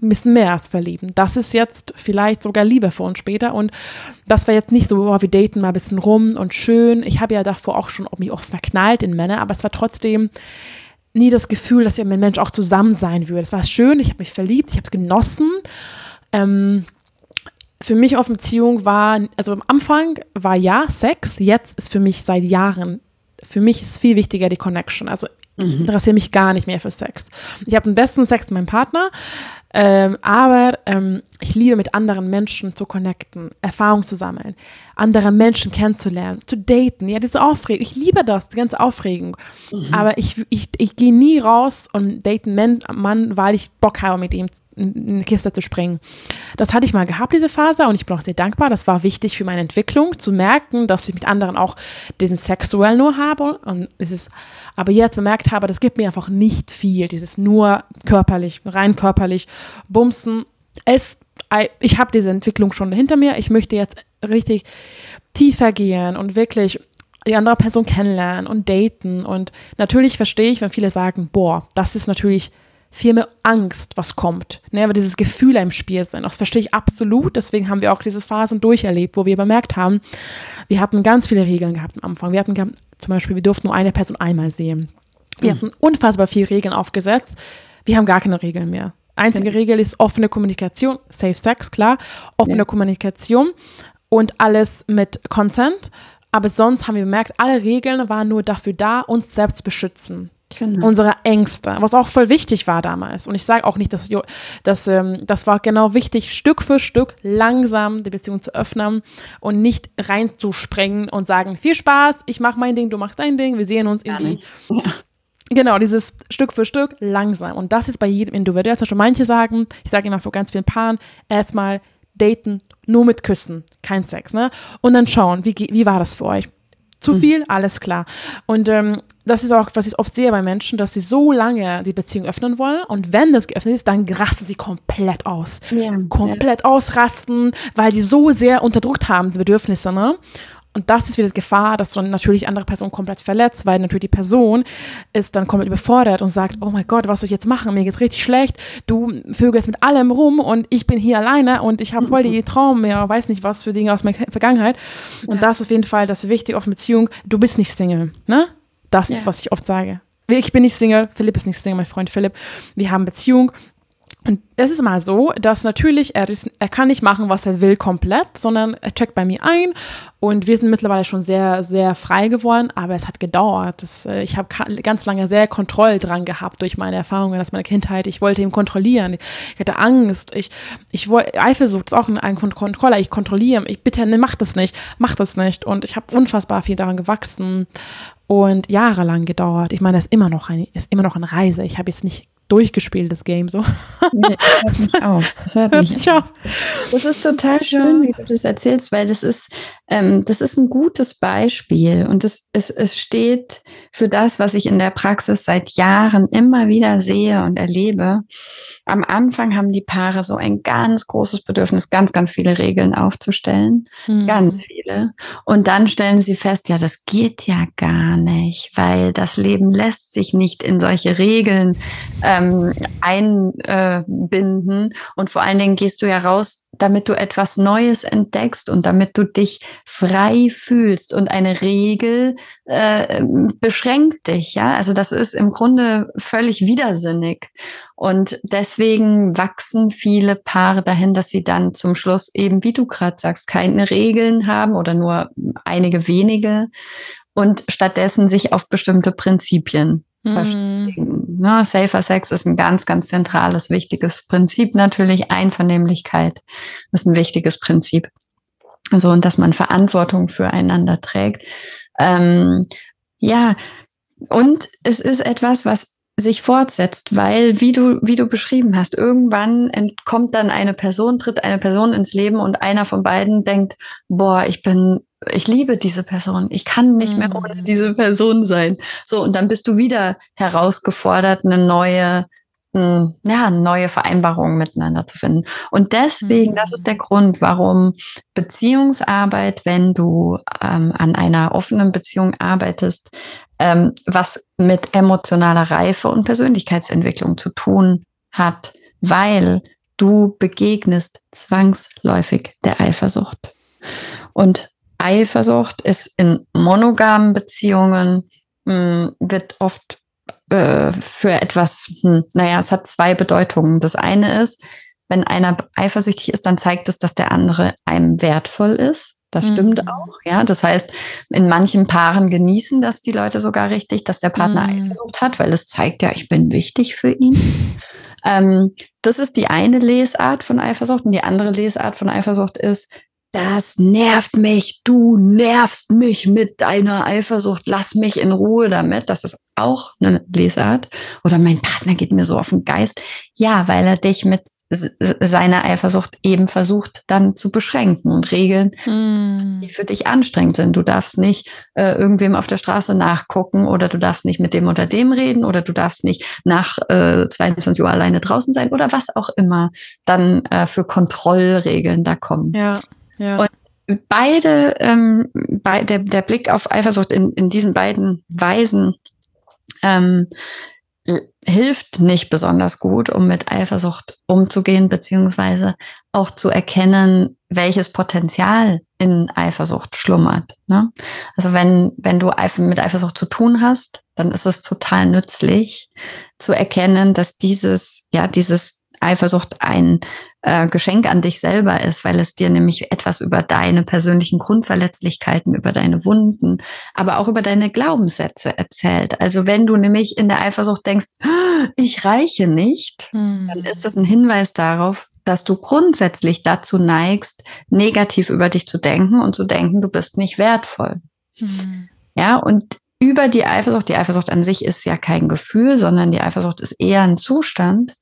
Speaker 3: ein bisschen mehr als verlieben. Das ist jetzt vielleicht sogar Liebe für uns später. Und das war jetzt nicht so, oh, wir daten mal ein bisschen rum und schön. Ich habe ja davor auch schon mich oft verknallt in Männer, aber es war trotzdem nie das Gefühl, dass ich mit einem Mensch auch zusammen sein würde. Es war schön, ich habe mich verliebt, ich habe es genossen. Ähm, für mich auf Beziehung war, also am Anfang war ja Sex, jetzt ist für mich seit Jahren, für mich ist viel wichtiger die Connection. Also ich mhm. interessiere mich gar nicht mehr für Sex. Ich habe den besten Sex mit meinem Partner, ähm, aber ähm, ich liebe mit anderen Menschen zu connecten, Erfahrung zu sammeln, andere Menschen kennenzulernen, zu daten. Ja, diese Aufregung. Ich liebe das, die ganze Aufregung. Mhm. Aber ich, ich, ich gehe nie raus und date einen Mann, weil ich Bock habe, mit ihm in eine Kiste zu springen. Das hatte ich mal gehabt, diese Phase, und ich bin auch sehr dankbar. Das war wichtig für meine Entwicklung, zu merken, dass ich mit anderen auch den sexuell nur habe. Und es ist, aber jetzt bemerkt habe, das gibt mir einfach nicht viel, dieses nur körperlich, rein körperlich, bumsen. Es, ich habe diese Entwicklung schon hinter mir. Ich möchte jetzt richtig tiefer gehen und wirklich die andere Person kennenlernen und daten. Und natürlich verstehe ich, wenn viele sagen, boah, das ist natürlich viel mehr Angst, was kommt, ne, weil dieses Gefühle im Spiel sind. Das verstehe ich absolut. Deswegen haben wir auch diese Phasen durcherlebt, wo wir bemerkt haben, wir hatten ganz viele Regeln gehabt am Anfang. Wir hatten zum Beispiel, wir durften nur eine Person einmal sehen. Wir mhm. hatten unfassbar viele Regeln aufgesetzt. Wir haben gar keine Regeln mehr. Einzige. Regel ist offene Kommunikation, Safe Sex, klar, offene ja. Kommunikation und alles mit Consent. Aber sonst haben wir bemerkt, alle Regeln waren nur dafür da, uns selbst zu beschützen. Genau. Unsere Ängste, was auch voll wichtig war damals. Und ich sage auch nicht, dass, dass ähm, das war genau wichtig, Stück für Stück langsam die Beziehung zu öffnen und nicht reinzusprengen und sagen, viel Spaß, ich mache mein Ding, du machst dein Ding, wir sehen uns irgendwie. Ja. Genau, dieses Stück für Stück langsam. Und das ist bei jedem individuell. Also schon manche sagen, ich sage immer vor ganz vielen Paaren, erstmal daten, nur mit Küssen, kein Sex, ne? Und dann schauen, wie, wie war das für euch? Zu mhm. viel, alles klar. Und ähm, das ist auch, was ich oft sehe bei Menschen, dass sie so lange die Beziehung öffnen wollen und wenn das geöffnet ist, dann rasten sie komplett aus. Ja, komplett ja. ausrasten, weil die so sehr unterdrückt haben, die Bedürfnisse. Ne? Und das ist wieder die Gefahr, dass du natürlich andere Person komplett verletzt, weil natürlich die Person ist dann komplett überfordert und sagt, oh mein Gott, was soll ich jetzt machen? Mir geht's richtig schlecht. Du vögelst mit allem rum und ich bin hier alleine und ich habe voll die Traum, ja, weiß nicht was für Dinge aus meiner Vergangenheit. Und ja. das ist auf jeden Fall das Wichtige auf Beziehung. Du bist nicht Single, ne? Das ja. ist, was ich oft sage. Ich bin nicht Single, Philipp ist nicht Single, mein Freund Philipp. Wir haben Beziehung und es ist mal so, dass natürlich er, ist, er kann nicht machen, was er will komplett, sondern er checkt bei mir ein und wir sind mittlerweile schon sehr, sehr frei geworden, aber es hat gedauert. Das, äh, ich habe ganz lange sehr Kontroll dran gehabt durch meine Erfahrungen aus meiner Kindheit. Ich wollte ihn kontrollieren. Ich hatte Angst. Ich, ich Eifersucht ist auch ein, ein Kontroller. Ich kontrolliere. Ich bitte, ne, mach das nicht. Mach das nicht. Und ich habe unfassbar viel daran gewachsen und jahrelang gedauert. Ich meine, das ist immer noch eine, ist immer noch eine Reise. Ich habe jetzt nicht durchgespielt, das Game so.
Speaker 2: Nee, das hört nicht auf. Das hört nicht auf. Das ist total schön, ja. wie du das erzählst, weil das ist, ähm, das ist ein gutes Beispiel und es, es, es steht für das, was ich in der Praxis seit Jahren immer wieder sehe und erlebe. Am Anfang haben die Paare so ein ganz großes Bedürfnis, ganz, ganz viele Regeln aufzustellen. Mhm. Ganz viele. Und dann stellen sie fest, ja, das geht ja gar nicht, weil das Leben lässt sich nicht in solche Regeln äh, ähm, einbinden. und vor allen Dingen gehst du ja raus, damit du etwas Neues entdeckst und damit du dich frei fühlst. Und eine Regel äh, beschränkt dich, ja. Also das ist im Grunde völlig widersinnig. Und deswegen wachsen viele Paare dahin, dass sie dann zum Schluss eben, wie du gerade sagst, keine Regeln haben oder nur einige wenige und stattdessen sich auf bestimmte Prinzipien mhm. verständigen. Ne? Safer Sex ist ein ganz, ganz zentrales, wichtiges Prinzip natürlich. Einvernehmlichkeit ist ein wichtiges Prinzip. Also, und dass man Verantwortung füreinander trägt. Ähm, ja, und es ist etwas, was sich fortsetzt, weil, wie du, wie du beschrieben hast, irgendwann entkommt dann eine Person, tritt eine Person ins Leben und einer von beiden denkt, boah, ich bin ich liebe diese Person. Ich kann nicht mehr ohne mhm. diese Person sein. So, und dann bist du wieder herausgefordert, eine neue, hm, ja, neue Vereinbarung miteinander zu finden. Und deswegen, das ist der mhm. Grund, warum Beziehungsarbeit, wenn du ähm, an einer offenen Beziehung arbeitest, ähm, was mit emotionaler Reife und Persönlichkeitsentwicklung zu tun hat, weil du begegnest zwangsläufig der Eifersucht. Und Eifersucht ist in monogamen Beziehungen, mh, hm, wird oft äh, für etwas, hm, naja, es hat zwei Bedeutungen. Das eine ist, wenn einer eifersüchtig ist, dann zeigt es, dass der andere einem wertvoll ist. Das stimmt mhm. auch, ja. Das heißt, in manchen Paaren genießen das die Leute sogar richtig, dass der Partner mhm. Eifersucht hat, weil es zeigt ja, ich bin wichtig für ihn. Ähm, das ist die eine Lesart von Eifersucht und die andere Lesart von Eifersucht ist, das nervt mich, du nervst mich mit deiner Eifersucht, lass mich in Ruhe damit. Das ist auch eine Lesart. Oder mein Partner geht mir so auf den Geist. Ja, weil er dich mit seiner Eifersucht eben versucht dann zu beschränken und Regeln, mm. die für dich anstrengend sind. Du darfst nicht äh, irgendwem auf der Straße nachgucken oder du darfst nicht mit dem oder dem reden oder du darfst nicht nach äh, 22 Uhr alleine draußen sein oder was auch immer dann äh, für Kontrollregeln da kommen.
Speaker 3: Ja. Ja.
Speaker 2: Und beide, ähm, bei, der, der Blick auf Eifersucht in, in diesen beiden Weisen ähm, hilft nicht besonders gut, um mit Eifersucht umzugehen, beziehungsweise auch zu erkennen, welches Potenzial in Eifersucht schlummert. Ne? Also wenn, wenn du mit Eifersucht zu tun hast, dann ist es total nützlich zu erkennen, dass dieses, ja, dieses Eifersucht ein äh, Geschenk an dich selber ist, weil es dir nämlich etwas über deine persönlichen Grundverletzlichkeiten, über deine Wunden, aber auch über deine Glaubenssätze erzählt. Also wenn du nämlich in der Eifersucht denkst, ich reiche nicht, hm. dann ist das ein Hinweis darauf, dass du grundsätzlich dazu neigst, negativ über dich zu denken und zu denken, du bist nicht wertvoll. Hm. Ja, und über die Eifersucht, die Eifersucht an sich ist ja kein Gefühl, sondern die Eifersucht ist eher ein Zustand,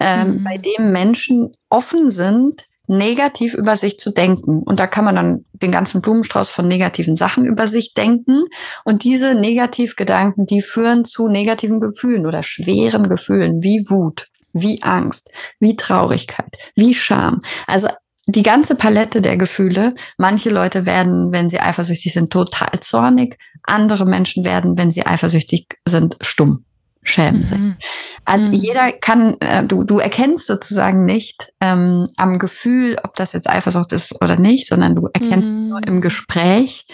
Speaker 2: ähm, mhm. bei dem Menschen offen sind, negativ über sich zu denken. Und da kann man dann den ganzen Blumenstrauß von negativen Sachen über sich denken. Und diese Negativgedanken, die führen zu negativen Gefühlen oder schweren Gefühlen wie Wut, wie Angst, wie Traurigkeit, wie Scham. Also die ganze Palette der Gefühle. Manche Leute werden, wenn sie eifersüchtig sind, total zornig. Andere Menschen werden, wenn sie eifersüchtig sind, stumm schämen sich. Mhm. Also mhm. jeder kann, äh, du, du erkennst sozusagen nicht ähm, am Gefühl, ob das jetzt Eifersucht ist oder nicht, sondern du erkennst mhm. es nur im Gespräch,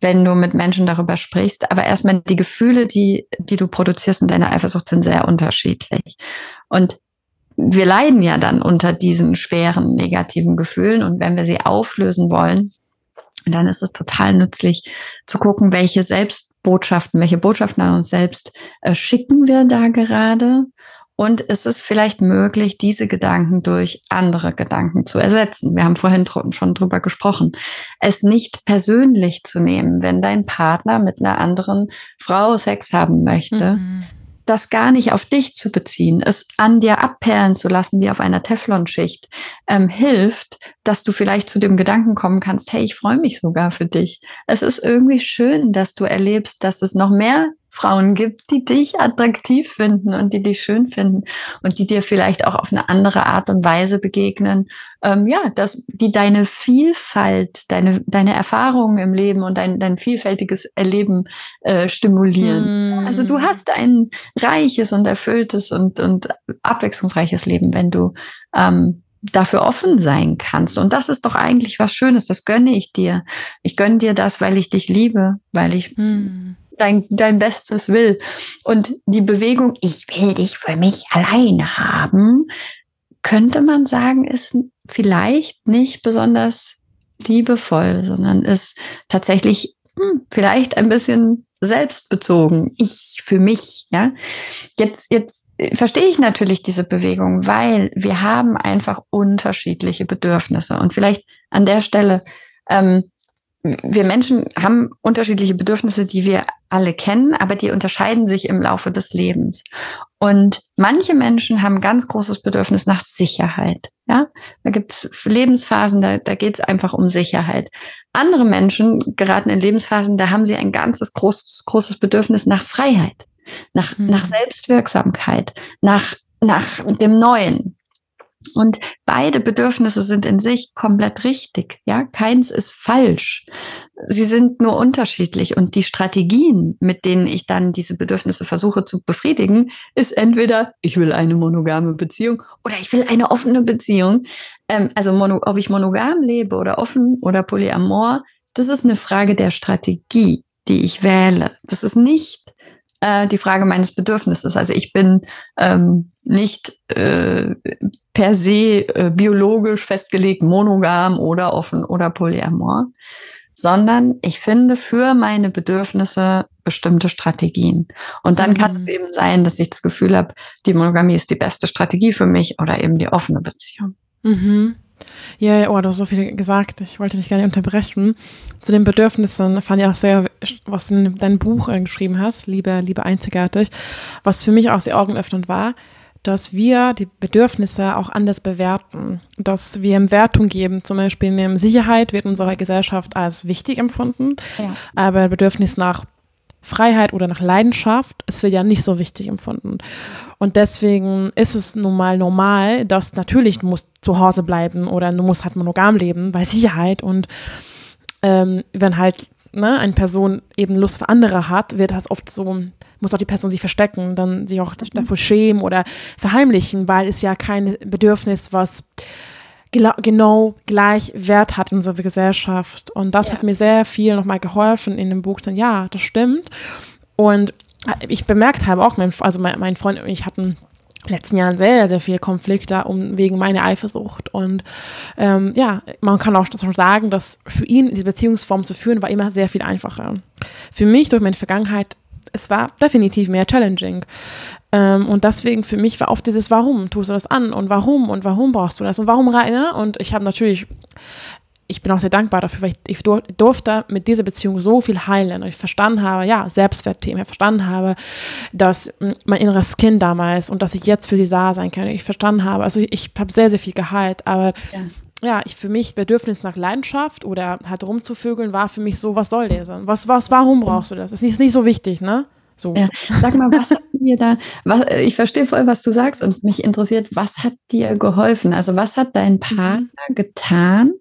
Speaker 2: wenn du mit Menschen darüber sprichst. Aber erstmal die Gefühle, die, die du produzierst in deiner Eifersucht, sind sehr unterschiedlich. Und wir leiden ja dann unter diesen schweren negativen Gefühlen. Und wenn wir sie auflösen wollen, dann ist es total nützlich zu gucken, welche Selbstbotschaften, welche Botschaften an uns selbst äh, schicken wir da gerade. Und ist es vielleicht möglich, diese Gedanken durch andere Gedanken zu ersetzen? Wir haben vorhin schon drüber gesprochen. Es nicht persönlich zu nehmen, wenn dein Partner mit einer anderen Frau Sex haben möchte. Mhm das gar nicht auf dich zu beziehen, es an dir abperlen zu lassen wie auf einer Teflonschicht, ähm, hilft, dass du vielleicht zu dem Gedanken kommen kannst, hey, ich freue mich sogar für dich. Es ist irgendwie schön, dass du erlebst, dass es noch mehr Frauen gibt, die dich attraktiv finden und die dich schön finden und die dir vielleicht auch auf eine andere Art und Weise begegnen. Ähm, ja, dass die deine Vielfalt, deine, deine Erfahrungen im Leben und dein, dein vielfältiges Erleben äh, stimulieren. Mm. Also du hast ein reiches und erfülltes und, und abwechslungsreiches Leben, wenn du ähm, dafür offen sein kannst. Und das ist doch eigentlich was Schönes. Das gönne ich dir. Ich gönne dir das, weil ich dich liebe, weil ich mm dein, dein Bestes will. Und die Bewegung, ich will dich für mich alleine haben, könnte man sagen, ist vielleicht nicht besonders liebevoll, sondern ist tatsächlich hm, vielleicht ein bisschen selbstbezogen. Ich für mich, ja. Jetzt, jetzt verstehe ich natürlich diese Bewegung, weil wir haben einfach unterschiedliche Bedürfnisse. Und vielleicht an der Stelle, ähm, wir Menschen haben unterschiedliche Bedürfnisse, die wir alle kennen, aber die unterscheiden sich im Laufe des Lebens. Und manche Menschen haben ganz großes Bedürfnis nach Sicherheit. Ja, da gibt's Lebensphasen, da, da geht es einfach um Sicherheit. Andere Menschen geraten in Lebensphasen, da haben sie ein ganzes großes, großes Bedürfnis nach Freiheit, nach, mhm. nach Selbstwirksamkeit, nach, nach dem Neuen. Und beide Bedürfnisse sind in sich komplett richtig. Ja, keins ist falsch. Sie sind nur unterschiedlich. Und die Strategien, mit denen ich dann diese Bedürfnisse versuche zu befriedigen, ist entweder, ich will eine monogame Beziehung oder ich will eine offene Beziehung. Ähm, also, mono, ob ich monogam lebe oder offen oder polyamor, das ist eine Frage der Strategie, die ich wähle. Das ist nicht äh, die Frage meines Bedürfnisses. Also ich bin ähm, nicht äh, per se äh, biologisch festgelegt monogam oder offen oder polyamor, sondern ich finde für meine Bedürfnisse bestimmte Strategien. Und dann mhm. kann es mhm. eben sein, dass ich das Gefühl habe, die Monogamie ist die beste Strategie für mich oder eben die offene Beziehung.
Speaker 3: Mhm. Ja, oh, du hast so viel gesagt. Ich wollte dich gerne unterbrechen. Zu den Bedürfnissen fand ich auch sehr, was du in deinem Buch äh, geschrieben hast, Liebe, Liebe einzigartig, was für mich auch sehr augenöffnend war, dass wir die Bedürfnisse auch anders bewerten. Dass wir ihm Wertung geben. Zum Beispiel in Sicherheit wird unsere Gesellschaft als wichtig empfunden, ja. aber Bedürfnis nach Freiheit oder nach Leidenschaft, es wird ja nicht so wichtig empfunden. Und deswegen ist es nun mal normal, dass natürlich du musst zu Hause bleiben oder du musst halt monogam leben, weil Sicherheit und ähm, wenn halt ne, eine Person eben Lust für andere hat, wird das oft so, muss auch die Person sich verstecken, dann sich auch mhm. davor schämen oder verheimlichen, weil es ja kein Bedürfnis, was genau gleich Wert hat in unserer Gesellschaft. Und das ja. hat mir sehr viel nochmal geholfen in dem Buch. Dann, ja, das stimmt. Und ich bemerkt habe auch, mein, also mein, mein Freund und ich hatten letzten Jahren sehr, sehr viel Konflikte um, wegen meiner Eifersucht. Und ähm, ja, man kann auch schon sagen, dass für ihn diese Beziehungsform zu führen war immer sehr viel einfacher. Für mich durch meine Vergangenheit, es war definitiv mehr challenging. Ähm, und deswegen für mich war oft dieses Warum tust du das an und warum und warum brauchst du das und warum rein? Und ich habe natürlich, ich bin auch sehr dankbar dafür, weil ich, ich durfte mit dieser Beziehung so viel heilen und ich verstanden habe, ja, Selbstwertthemen, ich verstanden habe, dass mein inneres Kind damals und dass ich jetzt für sie da sein kann, ich verstanden habe, also ich, ich habe sehr, sehr viel geheilt, aber ja. ja, ich für mich Bedürfnis nach Leidenschaft oder halt rumzuvögeln war für mich so, was soll der sein? Was, was, warum brauchst du das? Das ist nicht, nicht so wichtig, ne? So.
Speaker 2: Ja. Sag mal, was hat dir da, was, ich verstehe voll, was du sagst und mich interessiert, was hat dir geholfen? Also was hat dein mhm. Partner getan,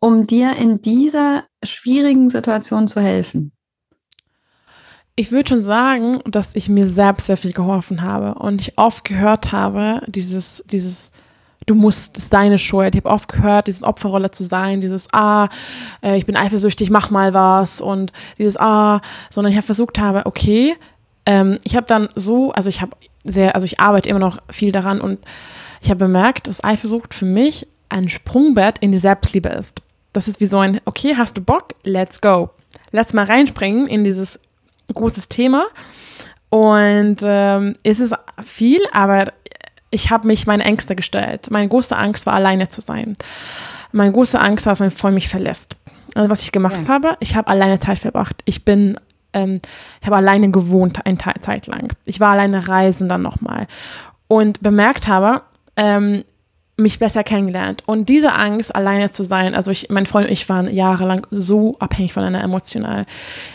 Speaker 2: um dir in dieser schwierigen Situation zu helfen?
Speaker 3: Ich würde schon sagen, dass ich mir selbst sehr viel geholfen habe und ich oft gehört habe, dieses, dieses, du musst, das ist deine Schuld. Ich habe oft gehört, diese Opferrolle zu sein, dieses, ah, äh, ich bin eifersüchtig, mach mal was und dieses, ah, sondern ich habe versucht habe, okay, ähm, ich habe dann so, also ich habe sehr, also ich arbeite immer noch viel daran und ich habe bemerkt, dass Eifersucht für mich ein Sprungbett in die Selbstliebe ist. Das ist wie so ein, okay, hast du Bock? Let's go. Let's mal reinspringen in dieses großes Thema. Und ähm, es ist viel, aber ich habe mich meine Ängste gestellt. Meine große Angst war, alleine zu sein. Meine große Angst war, dass mein Freund mich verlässt. Also was ich gemacht ja. habe, ich habe alleine Zeit verbracht. Ich bin, ähm, ich habe alleine gewohnt eine Zeit lang. Ich war alleine reisen dann nochmal und bemerkt habe, ähm, mich besser kennengelernt. Und diese Angst, alleine zu sein, also ich, mein Freund und ich waren jahrelang so abhängig voneinander emotional.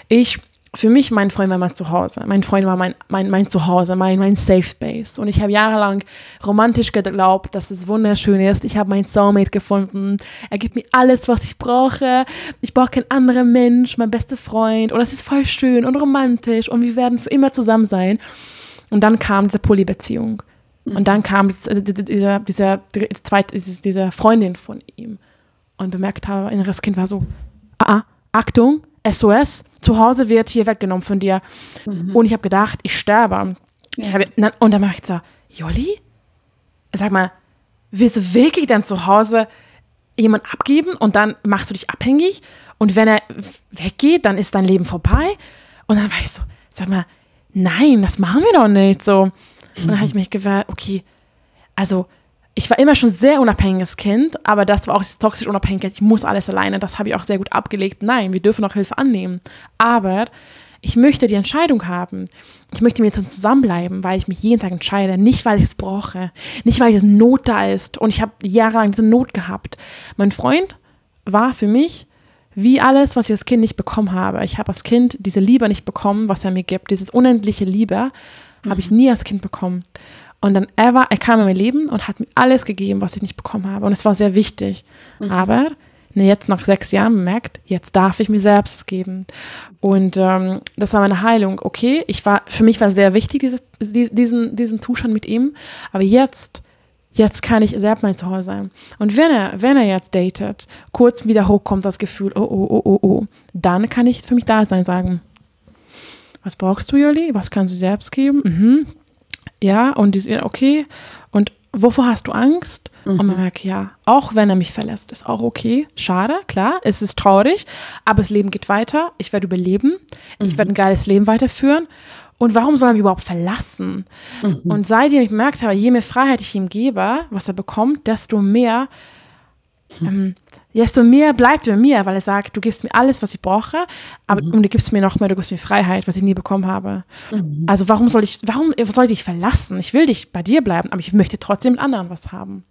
Speaker 3: Ich für mich, mein Freund war mein Zuhause. Mein Freund war mein, mein, mein Zuhause, mein, mein Safe Space. Und ich habe jahrelang romantisch geglaubt, dass es wunderschön ist. Ich habe meinen Soulmate gefunden. Er gibt mir alles, was ich brauche. Ich brauche keinen anderen Mensch, mein bester Freund. Und es ist voll schön und romantisch. Und wir werden für immer zusammen sein. Und dann kam diese Polybeziehung. Und dann kam also dieser, dieser, zweite, dieser Freundin von ihm. Und bemerkt habe, inneres Kind war so, ah, ah Achtung, SOS, zu Hause wird hier weggenommen von dir. Mhm. Und ich habe gedacht, ich sterbe. Ja. Und dann mache ich so, Jolli, sag mal, willst du wirklich dann zu Hause jemand abgeben und dann machst du dich abhängig? Und wenn er weggeht, dann ist dein Leben vorbei? Und dann war ich so, sag mal, nein, das machen wir doch nicht so. Und dann habe ich mich gefragt, okay, also ich war immer schon sehr unabhängiges Kind, aber das war auch das toxische Unabhängigkeit. Ich muss alles alleine. Das habe ich auch sehr gut abgelegt. Nein, wir dürfen auch Hilfe annehmen. Aber ich möchte die Entscheidung haben. Ich möchte mit uns zusammenbleiben, weil ich mich jeden Tag entscheide. Nicht, weil ich es brauche. Nicht, weil diese Not da ist. Und ich habe jahrelang diese Not gehabt. Mein Freund war für mich wie alles, was ich als Kind nicht bekommen habe. Ich habe als Kind diese Liebe nicht bekommen, was er mir gibt. Dieses unendliche Liebe mhm. habe ich nie als Kind bekommen. Und dann er war, er kam in mein Leben und hat mir alles gegeben, was ich nicht bekommen habe. Und es war sehr wichtig. Mhm. Aber ne, jetzt nach sechs Jahren bemerkt, jetzt darf ich mir selbst geben. Und ähm, das war meine Heilung. Okay, ich war, für mich war sehr wichtig, diese, diesen, diesen Zustand mit ihm. Aber jetzt, jetzt kann ich selbst mein Zuhause sein. Und wenn er, wenn er jetzt datet, kurz wieder hochkommt das Gefühl, oh, oh, oh, oh, oh, dann kann ich für mich da sein, sagen, was brauchst du, Jolli? Was kannst du selbst geben? Mhm ja, und die sehen, okay, und wovor hast du Angst? Mhm. Und man mhm. merkt, ja, auch wenn er mich verlässt, ist auch okay. Schade, klar, es ist traurig, aber das Leben geht weiter. Ich werde überleben. Mhm. Ich werde ein geiles Leben weiterführen. Und warum soll er mich überhaupt verlassen? Mhm. Und seitdem ich bemerkt habe, je mehr Freiheit ich ihm gebe, was er bekommt, desto mehr hm. ähm, desto mehr bleibt bei mir, weil er sagt, du gibst mir alles, was ich brauche, aber mhm. und du gibst mir noch mehr, du gibst mir Freiheit, was ich nie bekommen habe. Mhm. Also warum soll ich, warum soll ich dich verlassen? Ich will dich bei dir bleiben, aber ich möchte trotzdem mit anderen was haben.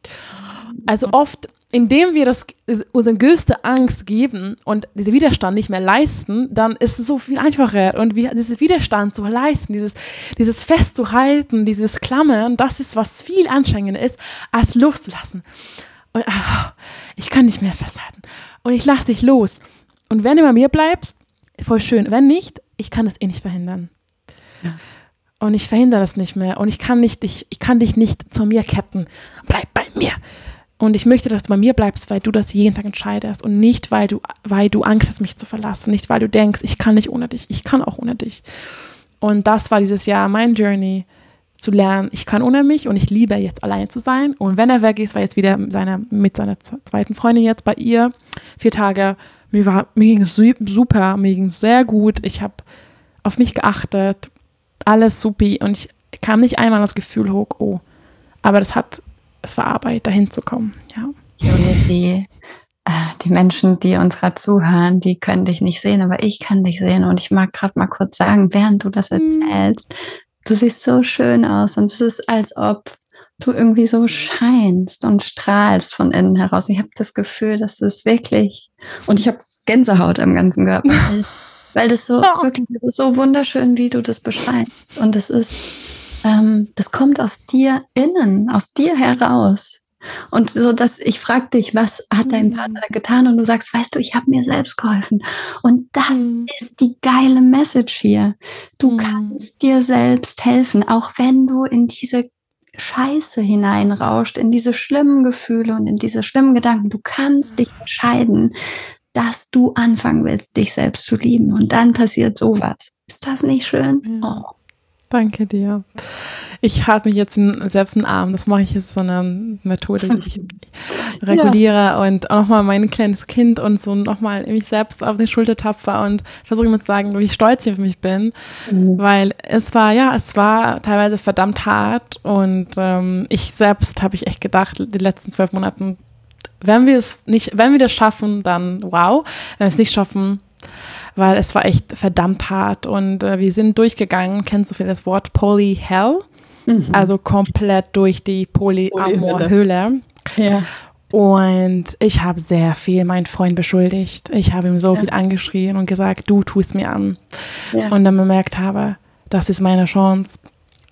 Speaker 3: Also oft, indem wir das unsere größte Angst geben und diesen Widerstand nicht mehr leisten, dann ist es so viel einfacher und wir dieses Widerstand zu leisten, dieses dieses festzuhalten, dieses Klammern, das ist was viel anstrengender ist, als loszulassen. Und ach, ich kann nicht mehr festhalten. Und ich lasse dich los. Und wenn du bei mir bleibst, voll schön. Wenn nicht, ich kann das eh nicht verhindern. Ja. Und ich verhindere das nicht mehr. Und ich kann, nicht, ich, ich kann dich nicht zu mir ketten. Bleib bei mir. Und ich möchte, dass du bei mir bleibst, weil du das jeden Tag entscheidest und nicht, weil du, weil du Angst hast, mich zu verlassen. Nicht, weil du denkst, ich kann nicht ohne dich. Ich kann auch ohne dich. Und das war dieses Jahr mein Journey zu lernen, ich kann ohne mich und ich liebe jetzt alleine zu sein. Und wenn er weg ist, war jetzt wieder seine, mit seiner zweiten Freundin jetzt bei ihr, vier Tage. Mir, war, mir ging es super, mir ging es sehr gut. Ich habe auf mich geachtet, alles supi. Und ich kam nicht einmal das Gefühl hoch, oh. Aber das hat, es war Arbeit, dahin zu kommen, ja.
Speaker 2: Die, äh, die Menschen, die uns gerade zuhören, die können dich nicht sehen, aber ich kann dich sehen. Und ich mag gerade mal kurz sagen, während du das mhm. erzählst, du siehst so schön aus und es ist, als ob du irgendwie so scheinst und strahlst von innen heraus. Ich habe das Gefühl, dass es wirklich, und ich habe Gänsehaut am ganzen Körper, weil das so wirklich, das ist so wunderschön, wie du das beschreibst. Und es ist, ähm, das kommt aus dir innen, aus dir heraus. Und so, dass ich frage dich, was hat dein mhm. Partner getan? Und du sagst, weißt du, ich habe mir selbst geholfen. Und das mhm. ist die geile Message hier. Du mhm. kannst dir selbst helfen, auch wenn du in diese Scheiße hineinrauscht, in diese schlimmen Gefühle und in diese schlimmen Gedanken. Du kannst dich entscheiden, dass du anfangen willst, dich selbst zu lieben. Und dann passiert sowas. Ist das nicht schön?
Speaker 3: Ja. Oh. Danke dir. Ich halte mich jetzt in, selbst einen Arm. Das mache ich jetzt so eine Methode, die ich reguliere ja. und auch nochmal mein kleines Kind und so nochmal mich selbst auf die Schulter tapfer und versuche mir zu sagen, wie stolz ich auf mich bin. Mhm. Weil es war, ja, es war teilweise verdammt hart und ähm, ich selbst habe ich echt gedacht, die letzten zwölf Monaten, wenn wir es nicht, wenn wir das schaffen, dann wow. Wenn wir es nicht schaffen, weil es war echt verdammt hart und äh, wir sind durchgegangen, kennst du vielleicht das Wort Polyhell? Mhm. Also komplett durch die Polyamor-Höhle. Ja. Und ich habe sehr viel meinen Freund beschuldigt. Ich habe ihm so ja. viel angeschrien und gesagt, du tust mir an. Ja. Und dann bemerkt habe, das ist meine Chance.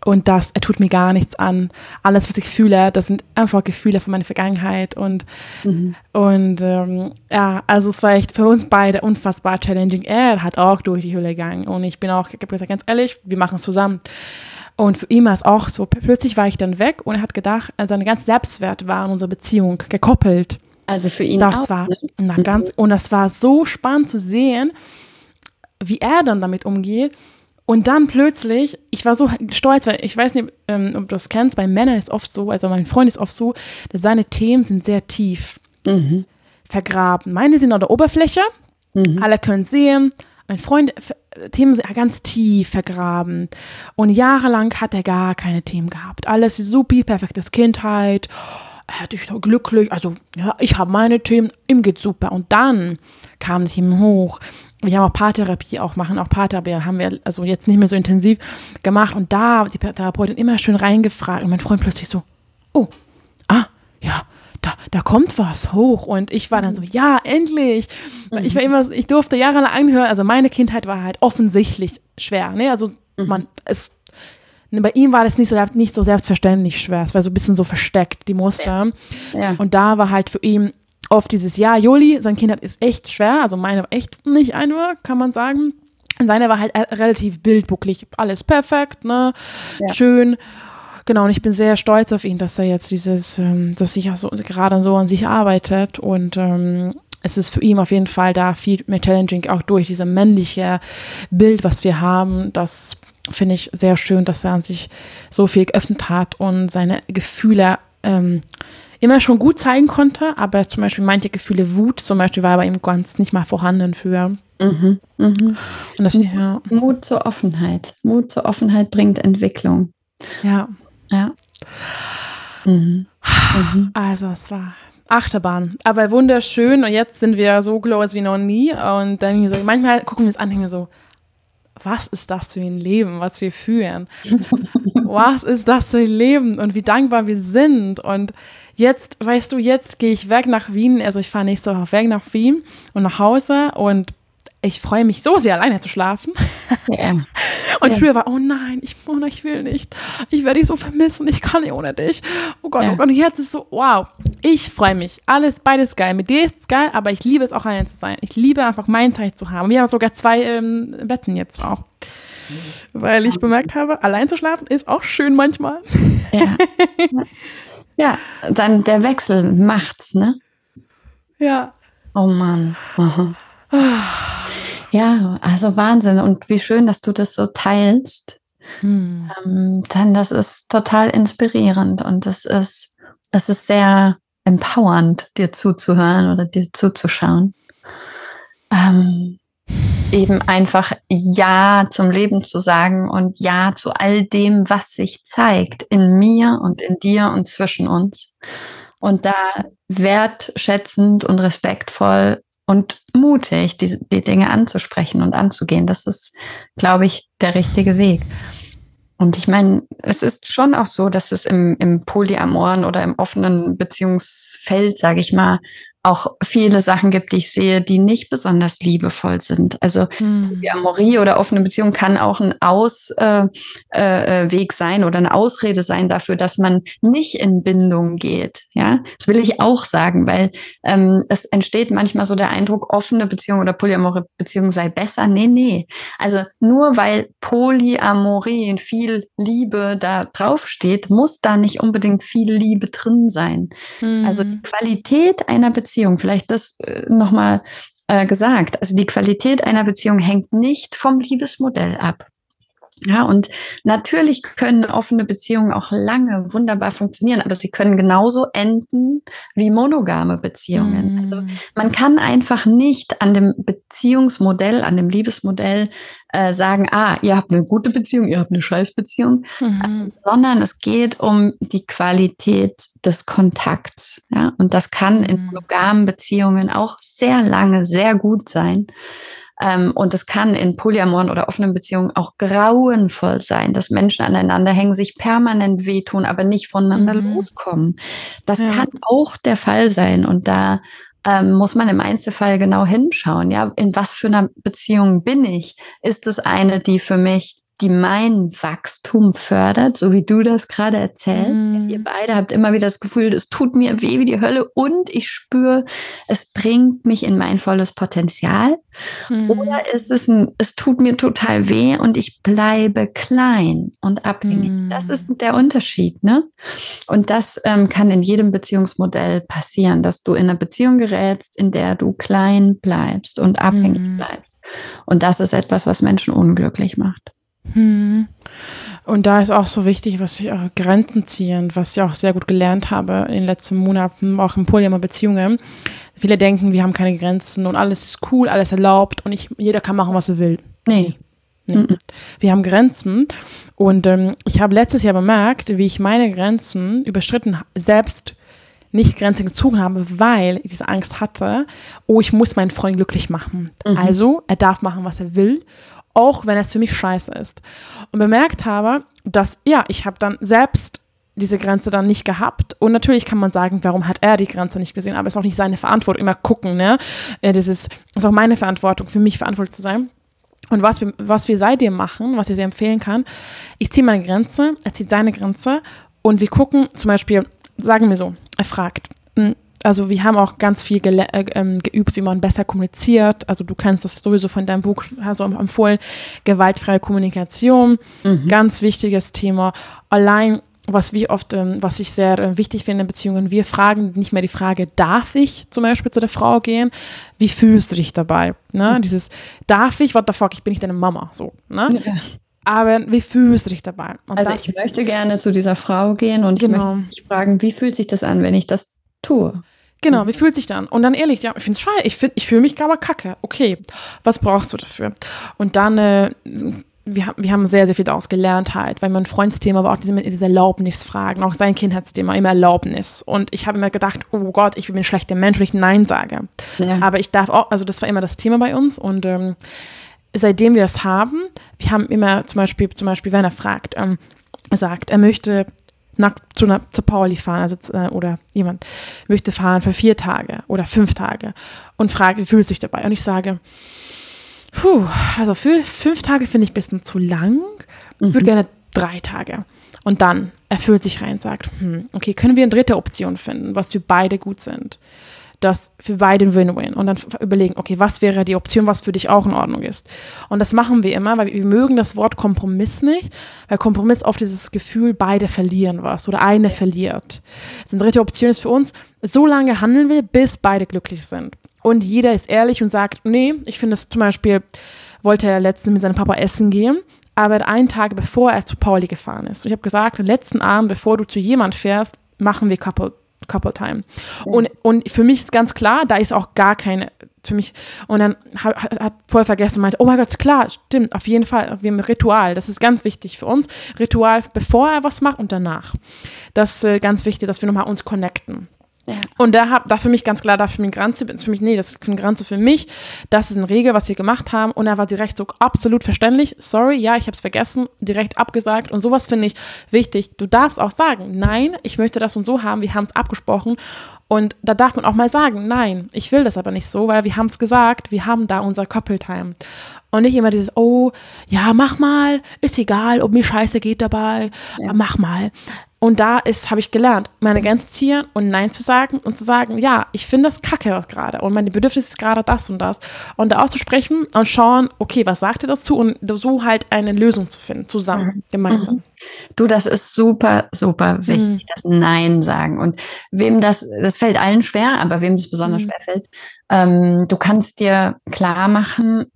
Speaker 3: Und das, er tut mir gar nichts an. Alles, was ich fühle, das sind einfach Gefühle von meiner Vergangenheit. Und, mhm. und ähm, ja, also es war echt für uns beide unfassbar challenging. Er hat auch durch die Höhle gegangen. Und ich bin auch, ich habe gesagt, ganz ehrlich, wir machen es zusammen. Und für ihn war es auch so. Plötzlich war ich dann weg und er hat gedacht, seine ganze Selbstwert war in unserer Beziehung gekoppelt.
Speaker 2: Also für ihn
Speaker 3: das
Speaker 2: auch.
Speaker 3: War, ne? na, ganz, und das war so spannend zu sehen, wie er dann damit umgeht und dann plötzlich, ich war so stolz, weil ich weiß nicht, ähm, ob du das kennst, bei Männern ist oft so, also mein Freund ist oft so, dass seine Themen sind sehr tief mhm. vergraben. Meine sind an der Oberfläche, mhm. alle können sehen. Mein Freund, Themen sind ganz tief vergraben. Und jahrelang hat er gar keine Themen gehabt. Alles super, perfektes Kindheit. Er hat sich so glücklich. Also, ja, ich habe meine Themen, ihm geht's super. Und dann kam es ihm hoch wir haben auch Paartherapie auch machen, auch Paartherapie haben wir also jetzt nicht mehr so intensiv gemacht und da die Therapeutin immer schön reingefragt und mein Freund plötzlich so, oh, ah, ja, da, da kommt was hoch und ich war dann so, ja, endlich. Mhm. Ich war immer, ich durfte jahrelang anhören, also meine Kindheit war halt offensichtlich schwer, ne, also mhm. man, es, bei ihm war das nicht so, nicht so selbstverständlich schwer, es war so ein bisschen so versteckt, die Muster. Ja. Und da war halt für ihn auf dieses Jahr. Joli, sein Kind ist echt schwer, also meine war echt nicht einfach, kann man sagen. Und seine war halt äh, relativ bildbucklig, alles perfekt, ne, ja. schön. Genau, und ich bin sehr stolz auf ihn, dass er jetzt dieses, ähm, dass sich auch so gerade so an sich arbeitet und ähm, es ist für ihn auf jeden Fall da viel mehr challenging, auch durch dieses männliche Bild, was wir haben. Das finde ich sehr schön, dass er an sich so viel geöffnet hat und seine Gefühle ähm, immer schon gut zeigen konnte, aber zum Beispiel manche Gefühle, Wut zum Beispiel, war bei ihm ganz nicht mal vorhanden für. Mhm,
Speaker 2: mhm. Das, ja. Mut zur Offenheit. Mut zur Offenheit bringt Entwicklung.
Speaker 3: Ja.
Speaker 2: Ja.
Speaker 3: Mhm. mhm. Also es war Achterbahn, aber wunderschön und jetzt sind wir so close wie noch nie und dann so, manchmal gucken wir es an und denken so, was ist das für ein Leben, was wir führen? was ist das für ein Leben und wie dankbar wir sind und jetzt, weißt du, jetzt gehe ich weg nach Wien, also ich fahre nächste Woche weg nach Wien und nach Hause und ich freue mich so sehr, alleine zu schlafen. Ja. Und ja. früher war, oh nein, ich, oh nein, ich will nicht. Ich werde dich so vermissen, ich kann nicht ohne dich. Oh Gott, ja. oh Gott. Und jetzt ist so, wow, ich freue mich. Alles, beides geil. Mit dir ist es geil, aber ich liebe es auch allein zu sein. Ich liebe einfach meine Zeit zu haben. Wir haben sogar zwei ähm, Betten jetzt auch. Weil ich bemerkt habe, allein zu schlafen ist auch schön manchmal.
Speaker 2: Ja. Ja, dann der Wechsel macht's, ne?
Speaker 3: Ja.
Speaker 2: Oh Mann. Aha. Ja, also Wahnsinn. Und wie schön, dass du das so teilst. Hm. Ähm, denn das ist total inspirierend und es ist, es ist sehr empowernd, dir zuzuhören oder dir zuzuschauen. Ähm, eben einfach Ja zum Leben zu sagen und Ja zu all dem, was sich zeigt in mir und in dir und zwischen uns. Und da wertschätzend und respektvoll und mutig die, die Dinge anzusprechen und anzugehen. Das ist, glaube ich, der richtige Weg. Und ich meine, es ist schon auch so, dass es im, im Polyamoren oder im offenen Beziehungsfeld, sage ich mal, auch viele Sachen gibt, die ich sehe, die nicht besonders liebevoll sind. Also hm. Amorie oder offene Beziehung kann auch ein Ausweg äh, äh, sein oder eine Ausrede sein dafür, dass man nicht in Bindung geht. Ja, das will ich auch sagen, weil ähm, es entsteht manchmal so der Eindruck, offene Beziehung oder polyamore Beziehung sei besser. Nee, nee. Also nur weil Polyamorie in viel Liebe da draufsteht, muss da nicht unbedingt viel Liebe drin sein. Hm. Also die Qualität einer Beziehung Beziehung, vielleicht das äh, nochmal äh, gesagt. Also die Qualität einer Beziehung hängt nicht vom Liebesmodell ab. Ja, und natürlich können offene Beziehungen auch lange wunderbar funktionieren, aber sie können genauso enden wie monogame Beziehungen. Mm. Also man kann einfach nicht an dem Beziehungsmodell, an dem Liebesmodell äh, sagen, ah, ihr habt eine gute Beziehung, ihr habt eine Scheißbeziehung, mhm. äh, sondern es geht um die Qualität des Kontakts. Ja, und das kann in mhm. monogamen Beziehungen auch sehr lange sehr gut sein. Ähm, und es kann in polyamoren oder offenen Beziehungen auch grauenvoll sein, dass Menschen aneinander hängen, sich permanent wehtun, aber nicht voneinander mhm. loskommen. Das ja. kann auch der Fall sein. Und da ähm, muss man im Einzelfall genau hinschauen. Ja, in was für einer Beziehung bin ich? Ist es eine, die für mich die mein Wachstum fördert, so wie du das gerade erzählst. Mm. Ihr beide habt immer wieder das Gefühl, es tut mir weh wie die Hölle und ich spüre, es bringt mich in mein volles Potenzial. Mm. Oder ist es ein, es tut mir total weh und ich bleibe klein und abhängig. Mm. Das ist der Unterschied, ne? Und das ähm, kann in jedem Beziehungsmodell passieren, dass du in eine Beziehung gerätst, in der du klein bleibst und abhängig mm. bleibst. Und das ist etwas, was Menschen unglücklich macht.
Speaker 3: Hm. Und da ist auch so wichtig, was ich auch Grenzen ziehen, was ich auch sehr gut gelernt habe in den letzten Monaten, auch in Polyamor-Beziehungen. Viele denken, wir haben keine Grenzen und alles ist cool, alles erlaubt und ich, jeder kann machen, was er will. Nee. nee. Mm -mm. Wir haben Grenzen und ähm, ich habe letztes Jahr bemerkt, wie ich meine Grenzen überschritten, selbst nicht Grenzen gezogen habe, weil ich diese Angst hatte, oh, ich muss meinen Freund glücklich machen. Mhm. Also, er darf machen, was er will auch wenn es für mich scheiße ist. Und bemerkt habe, dass, ja, ich habe dann selbst diese Grenze dann nicht gehabt. Und natürlich kann man sagen, warum hat er die Grenze nicht gesehen? Aber es ist auch nicht seine Verantwortung. Immer gucken, ne? Das ist, ist auch meine Verantwortung, für mich verantwortlich zu sein. Und was wir, was wir seitdem machen, was ich sehr empfehlen kann, ich ziehe meine Grenze, er zieht seine Grenze und wir gucken zum Beispiel, sagen wir so, er fragt, hm, also wir haben auch ganz viel äh, ähm, geübt, wie man besser kommuniziert. Also du kennst das sowieso von deinem Buch, hast du empfohlen, gewaltfreie Kommunikation, mhm. ganz wichtiges Thema. Allein, was wir oft, ähm, was ich sehr äh, wichtig finde in Beziehungen, wir fragen nicht mehr die Frage, darf ich zum Beispiel zu der Frau gehen? Wie fühlst du dich dabei? Ne? Mhm. Dieses, darf ich, what the fuck, ich bin nicht deine Mama, so. Ne? Ja aber wie fühlst du dich dabei?
Speaker 2: Und also ich möchte gerne zu dieser Frau gehen und genau. ich möchte mich fragen, wie fühlt sich das an, wenn ich das tue.
Speaker 3: Genau, wie fühlt sich dann? Und dann ehrlich, ja, ich finde es scheiße, ich, find, ich fühle mich aber kacke. Okay, was brauchst du dafür? Und dann, äh, wir, wir haben sehr, sehr viel daraus gelernt halt, weil mein Freundsthema war auch diese, diese Erlaubnisfragen, auch sein Kindheitsthema, immer Erlaubnis. Und ich habe immer gedacht, oh Gott, ich bin ein schlechter Mensch, wenn ich Nein sage. Ja. Aber ich darf auch, also das war immer das Thema bei uns und ähm, seitdem wir das haben, wir haben immer zum Beispiel, zum Beispiel, wenn er fragt, ähm, sagt, er möchte nach, zu, einer, zu Pauli fahren, also äh, oder jemand möchte fahren für vier Tage oder fünf Tage und fragt, wie fühlt sich dabei? Und ich sage, puh, also für fünf Tage finde ich ein bisschen zu lang, mhm. würde gerne drei Tage. Und dann, er fühlt sich rein und sagt, hm, okay, können wir eine dritte Option finden, was für beide gut sind? Das für beide ein Win-Win und dann überlegen, okay, was wäre die Option, was für dich auch in Ordnung ist. Und das machen wir immer, weil wir mögen das Wort Kompromiss nicht, weil Kompromiss oft dieses Gefühl, beide verlieren was oder eine verliert. Also eine dritte Option ist für uns, so lange handeln wir, bis beide glücklich sind. Und jeder ist ehrlich und sagt, nee, ich finde es zum Beispiel, wollte er letztens mit seinem Papa essen gehen, aber einen Tag bevor er zu Pauli gefahren ist. Und ich habe gesagt, den letzten Abend, bevor du zu jemand fährst, machen wir Couple Couple Time. Oh. Und, und für mich ist ganz klar, da ist auch gar keine, für mich, und dann hat, hat voll vergessen, meinte, oh mein Gott, klar, stimmt, auf jeden Fall, wir haben Ritual, das ist ganz wichtig für uns. Ritual, bevor er was macht und danach. Das ist äh, ganz wichtig, dass wir nochmal uns connecten. Ja. Und da hab, da für mich ganz klar, da für mich Grenze, für mich, nee, das ist eine Grenze für mich. Das ist eine Regel, was wir gemacht haben. Und er war direkt so absolut verständlich. Sorry, ja, ich habe es vergessen, direkt abgesagt. Und sowas finde ich wichtig. Du darfst auch sagen, nein, ich möchte das und so haben. Wir haben es abgesprochen. Und da darf man auch mal sagen, nein, ich will das aber nicht so, weil wir haben es gesagt, wir haben da unser Couple-Time. Und nicht immer dieses, oh, ja, mach mal, ist egal, ob mir scheiße geht dabei, ja. mach mal. Und da ist, habe ich gelernt, meine Grenzen ziehen und Nein zu sagen und zu sagen, ja, ich finde das kacke gerade und meine Bedürfnis ist gerade das und das. Und da auszusprechen und schauen, okay, was sagt ihr dazu und so halt eine Lösung zu finden, zusammen, mhm. gemeinsam. Mhm.
Speaker 2: Du, das ist super, super wichtig, mhm. das Nein sagen. Und wem das, das fällt allen schwer, aber wem das besonders mhm. schwer fällt, ähm, du kannst dir klar machen,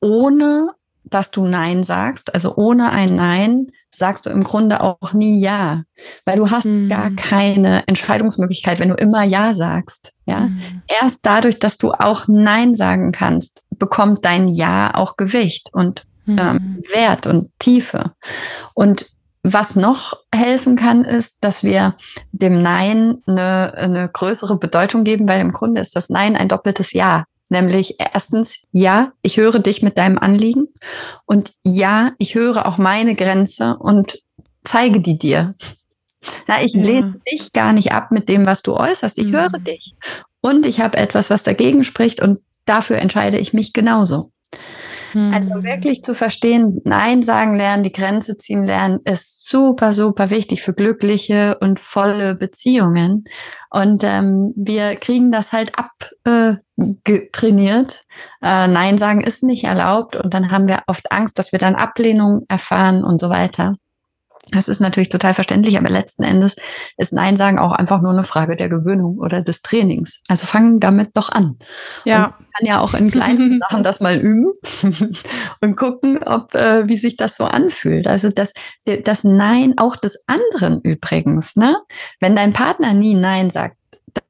Speaker 2: ohne dass du Nein sagst, also ohne ein Nein, sagst du im Grunde auch nie Ja, weil du hast mhm. gar keine Entscheidungsmöglichkeit, wenn du immer Ja sagst. Ja, mhm. erst dadurch, dass du auch Nein sagen kannst, bekommt dein Ja auch Gewicht und mhm. ähm, Wert und Tiefe. Und was noch helfen kann, ist, dass wir dem Nein eine, eine größere Bedeutung geben, weil im Grunde ist das Nein ein doppeltes Ja. Nämlich erstens, ja, ich höre dich mit deinem Anliegen und ja, ich höre auch meine Grenze und zeige die dir. Na, ich ja. lehne dich gar nicht ab mit dem, was du äußerst. Ich mhm. höre dich. Und ich habe etwas, was dagegen spricht und dafür entscheide ich mich genauso. Also hm. wirklich zu verstehen, Nein sagen lernen, die Grenze ziehen lernen, ist super, super wichtig für glückliche und volle Beziehungen. Und ähm, wir kriegen das halt abtrainiert. Äh, äh, Nein sagen ist nicht erlaubt und dann haben wir oft Angst, dass wir dann Ablehnung erfahren und so weiter. Das ist natürlich total verständlich, aber letzten Endes ist Nein sagen auch einfach nur eine Frage der Gewöhnung oder des Trainings. Also fangen damit doch an. Ja. Und man kann ja auch in kleinen Sachen das mal üben und gucken, ob äh, wie sich das so anfühlt. Also das, das Nein auch des anderen übrigens, ne? Wenn dein Partner nie Nein sagt,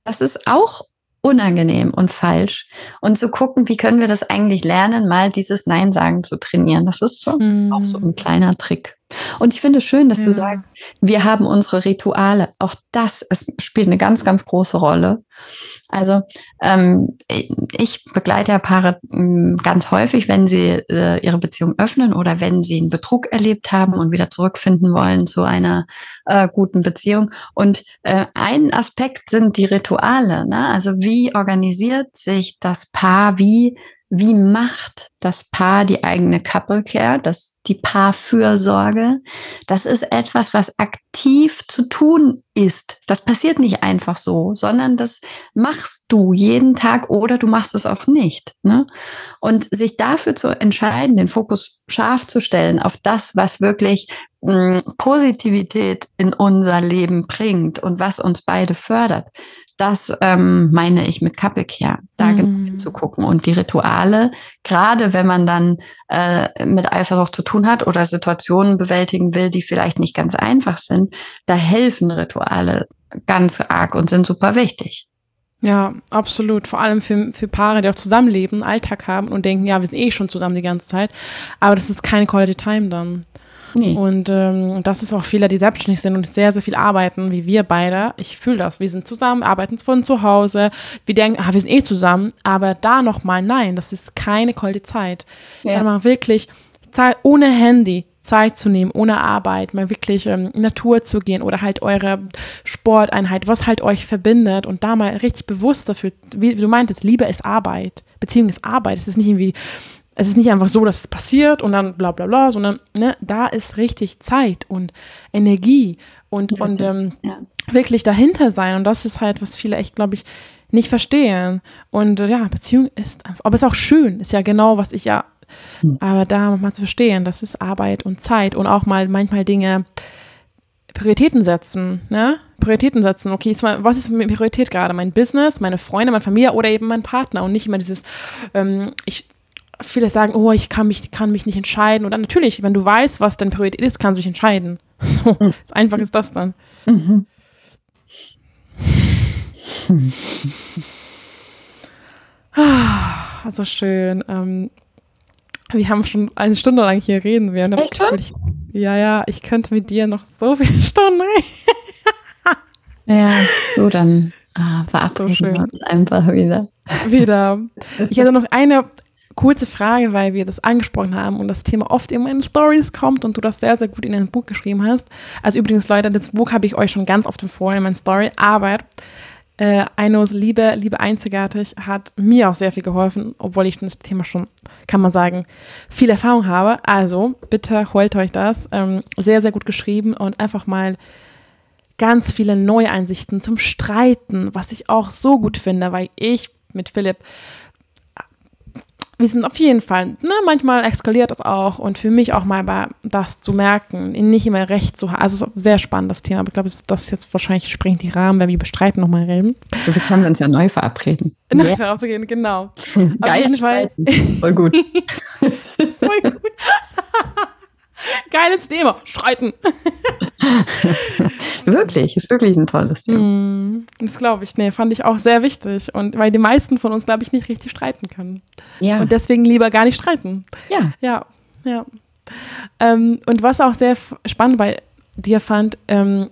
Speaker 2: das ist auch unangenehm und falsch. Und zu gucken, wie können wir das eigentlich lernen, mal dieses Nein sagen zu trainieren. Das ist so mm. auch so ein kleiner Trick. Und ich finde es schön, dass ja. du sagst, wir haben unsere Rituale. Auch das ist, spielt eine ganz, ganz große Rolle. Also ähm, ich begleite ja Paare hm, ganz häufig, wenn sie äh, ihre Beziehung öffnen oder wenn sie einen Betrug erlebt haben und wieder zurückfinden wollen zu einer äh, guten Beziehung. Und äh, ein Aspekt sind die Rituale. Ne? Also wie organisiert sich das Paar, wie wie macht das Paar die eigene Couple Care, das, die Paarfürsorge? Das ist etwas, was aktiv zu tun ist. Das passiert nicht einfach so, sondern das machst du jeden Tag oder du machst es auch nicht. Ne? Und sich dafür zu entscheiden, den Fokus scharf zu stellen auf das, was wirklich mh, hm, Positivität in unser Leben bringt und was uns beide fördert, das ähm, meine ich mit Couple Care, da mhm. genau hinzugucken. Und die Rituale, gerade wenn man dann äh, mit Eifersucht zu tun hat oder Situationen bewältigen will, die vielleicht nicht ganz einfach sind, da helfen Rituale ganz arg und sind super wichtig.
Speaker 3: Ja, absolut. Vor allem für, für Paare, die auch zusammenleben, Alltag haben und denken, ja, wir sind eh schon zusammen die ganze Zeit. Aber das ist keine Quality Time dann. Nee. Und ähm, das ist auch viele, die selbstständig sind und sehr, sehr viel arbeiten, wie wir beide. Ich fühle das. Wir sind zusammen, arbeiten von zu Hause. Wir denken, ah, wir sind eh zusammen. Aber da nochmal, nein, das ist keine kalte Zeit. Ja. mal wirklich Zeit ohne Handy, Zeit zu nehmen, ohne Arbeit, mal wirklich ähm, in Natur zu gehen oder halt eure Sporteinheit, was halt euch verbindet und da mal richtig bewusst dafür, wie, wie du meintest, Liebe ist Arbeit, Beziehung ist Arbeit. Es ist nicht irgendwie es ist nicht einfach so, dass es passiert und dann bla bla bla, sondern ne, da ist richtig Zeit und Energie und, ja, und ähm, ja. wirklich dahinter sein. Und das ist halt, was viele echt, glaube ich, nicht verstehen. Und äh, ja, Beziehung ist einfach, aber es ist auch schön, ist ja genau, was ich ja, hm. aber da mal zu verstehen, das ist Arbeit und Zeit und auch mal manchmal Dinge, Prioritäten setzen, ne? Prioritäten setzen. Okay, was ist meine Priorität gerade? Mein Business, meine Freunde, meine Familie oder eben mein Partner und nicht immer dieses, ähm, ich viele sagen, oh, ich kann mich, kann mich nicht entscheiden. Und dann natürlich, wenn du weißt, was deine Priorität ist, kannst du dich entscheiden. So, mhm. einfach ist das dann. Mhm. Also schön. Ähm, wir haben schon eine Stunde lang hier reden. Wir Echt schon? Ich, ja, ja, ich könnte mit dir noch so viele Stunden reden.
Speaker 2: ja, so dann Ah, verabreden so wir uns einfach wieder.
Speaker 3: Wieder. Ich hatte noch eine kurze Frage, weil wir das angesprochen haben und das Thema oft immer in Stories kommt und du das sehr, sehr gut in dein Buch geschrieben hast. Also übrigens, Leute, das Buch habe ich euch schon ganz oft empfohlen in meiner Story, aber äh, Liebe, Liebe einzigartig hat mir auch sehr viel geholfen, obwohl ich das Thema schon, kann man sagen, viel Erfahrung habe. Also bitte holt euch das. Ähm, sehr, sehr gut geschrieben und einfach mal ganz viele neue Einsichten zum Streiten, was ich auch so gut finde, weil ich mit Philipp wir sind auf jeden Fall, ne, manchmal eskaliert das auch und für mich auch mal das zu merken, nicht immer recht zu haben. Also es ist ein sehr spannendes Thema, aber ich glaube, das jetzt wahrscheinlich sprengt die Rahmen, wenn wir bestreiten nochmal reden.
Speaker 2: Wir können uns ja neu verabreden.
Speaker 3: Neu verabreden, genau.
Speaker 2: Geil, auf jeden Fall. Voll gut.
Speaker 3: Geiles Thema. Streiten.
Speaker 2: wirklich, ist wirklich ein tolles Thema. Mm,
Speaker 3: das glaube ich. Nee, fand ich auch sehr wichtig. Und weil die meisten von uns, glaube ich, nicht richtig streiten können. Ja. Und deswegen lieber gar nicht streiten.
Speaker 2: Ja.
Speaker 3: Ja, ja. Ähm, und was auch sehr spannend bei dir fand, ähm,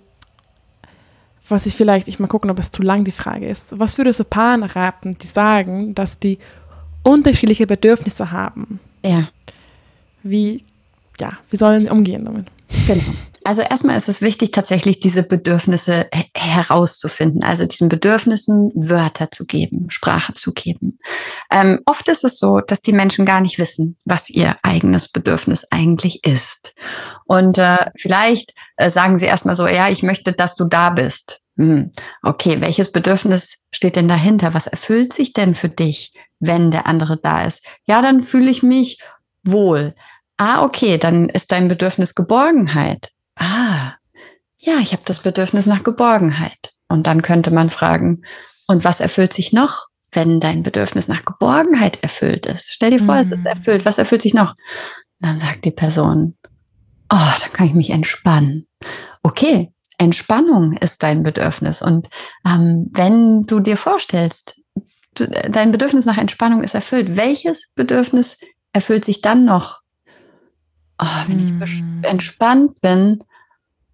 Speaker 3: was ich vielleicht, ich mal gucken, ob es zu lang die Frage ist. Was würdest du Paaren raten, die sagen, dass die unterschiedliche Bedürfnisse haben?
Speaker 2: Ja.
Speaker 3: Wie ja, wie sollen wir umgehen damit?
Speaker 2: Genau. Also erstmal ist es wichtig, tatsächlich diese Bedürfnisse herauszufinden, also diesen Bedürfnissen Wörter zu geben, Sprache zu geben. Ähm, oft ist es so, dass die Menschen gar nicht wissen, was ihr eigenes Bedürfnis eigentlich ist. Und äh, vielleicht äh, sagen sie erstmal so, ja, ich möchte, dass du da bist. Hm. Okay, welches Bedürfnis steht denn dahinter? Was erfüllt sich denn für dich, wenn der andere da ist? Ja, dann fühle ich mich wohl. Ah, okay, dann ist dein Bedürfnis Geborgenheit. Ah, ja, ich habe das Bedürfnis nach Geborgenheit. Und dann könnte man fragen, und was erfüllt sich noch, wenn dein Bedürfnis nach Geborgenheit erfüllt ist? Stell dir vor, mhm. es ist mhm. erfüllt. Was erfüllt sich noch? Und dann sagt die Person, oh, dann kann ich mich entspannen. Okay, Entspannung ist dein Bedürfnis. Und ähm, wenn du dir vorstellst, du, dein Bedürfnis nach Entspannung ist erfüllt, welches Bedürfnis erfüllt sich dann noch? Oh, wenn ich hm. entspannt bin,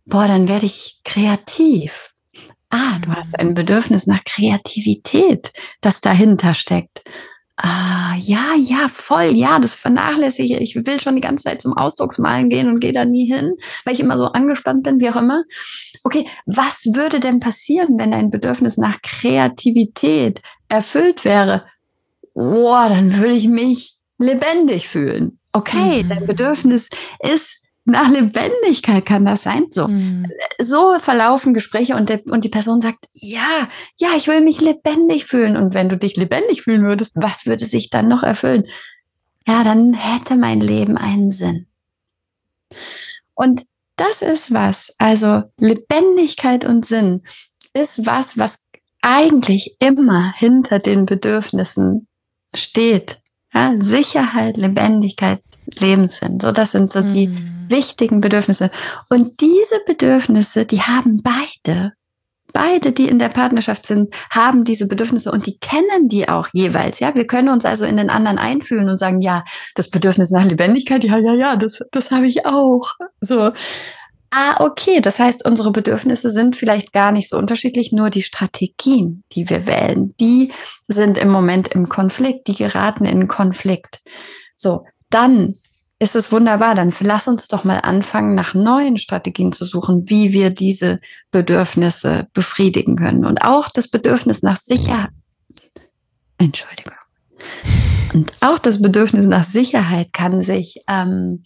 Speaker 2: boah, dann werde ich kreativ. Ah, du hast ein Bedürfnis nach Kreativität, das dahinter steckt. Ah, ja, ja, voll, ja, das vernachlässige ich. Ich will schon die ganze Zeit zum Ausdrucksmalen gehen und gehe da nie hin, weil ich immer so angespannt bin, wie auch immer. Okay, was würde denn passieren, wenn dein Bedürfnis nach Kreativität erfüllt wäre? Boah, dann würde ich mich lebendig fühlen okay, mhm. dein Bedürfnis ist nach Lebendigkeit kann das sein. So, mhm. so verlaufen Gespräche und, der, und die Person sagt, ja, ja, ich will mich lebendig fühlen. Und wenn du dich lebendig fühlen würdest, was würde sich dann noch erfüllen? Ja, dann hätte mein Leben einen Sinn. Und das ist was, also Lebendigkeit und Sinn ist was, was eigentlich immer hinter den Bedürfnissen steht. Ja, Sicherheit, Lebendigkeit, Lebenssinn. So, das sind so mhm. die wichtigen Bedürfnisse. Und diese Bedürfnisse, die haben beide. Beide, die in der Partnerschaft sind, haben diese Bedürfnisse und die kennen die auch jeweils. Ja, wir können uns also in den anderen einfühlen und sagen, ja, das Bedürfnis nach Lebendigkeit, ja, ja, ja, das, das habe ich auch. So. Ah, okay. Das heißt, unsere Bedürfnisse sind vielleicht gar nicht so unterschiedlich, nur die Strategien, die wir wählen, die sind im Moment im Konflikt, die geraten in Konflikt. So, dann ist es wunderbar. Dann lass uns doch mal anfangen, nach neuen Strategien zu suchen, wie wir diese Bedürfnisse befriedigen können. Und auch das Bedürfnis nach Sicherheit. Entschuldigung. Und auch das Bedürfnis nach Sicherheit kann sich ähm,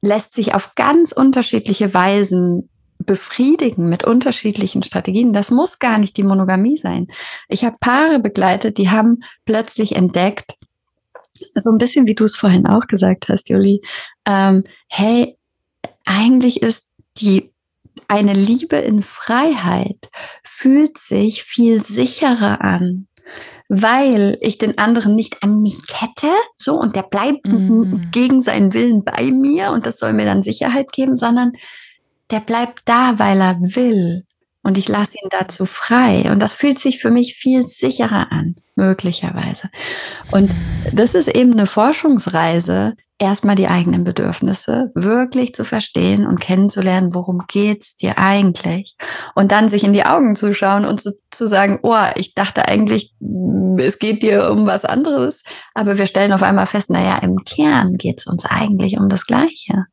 Speaker 2: lässt sich auf ganz unterschiedliche Weisen befriedigen mit unterschiedlichen Strategien. Das muss gar nicht die Monogamie sein. Ich habe Paare begleitet, die haben plötzlich entdeckt, so ein bisschen wie du es vorhin auch gesagt hast, Juli, ähm, hey, eigentlich ist die eine Liebe in Freiheit fühlt sich viel sicherer an weil ich den anderen nicht an mich kette, so und der bleibt mhm. gegen seinen Willen bei mir und das soll mir dann Sicherheit geben, sondern der bleibt da, weil er will. Und ich lasse ihn dazu frei. Und das fühlt sich für mich viel sicherer an, möglicherweise. Und das ist eben eine Forschungsreise, erstmal die eigenen Bedürfnisse wirklich zu verstehen und kennenzulernen, worum geht's dir eigentlich? Und dann sich in die Augen zu schauen und zu, zu sagen, oh, ich dachte eigentlich, es geht dir um was anderes, aber wir stellen auf einmal fest, naja, im Kern geht's uns eigentlich um das Gleiche.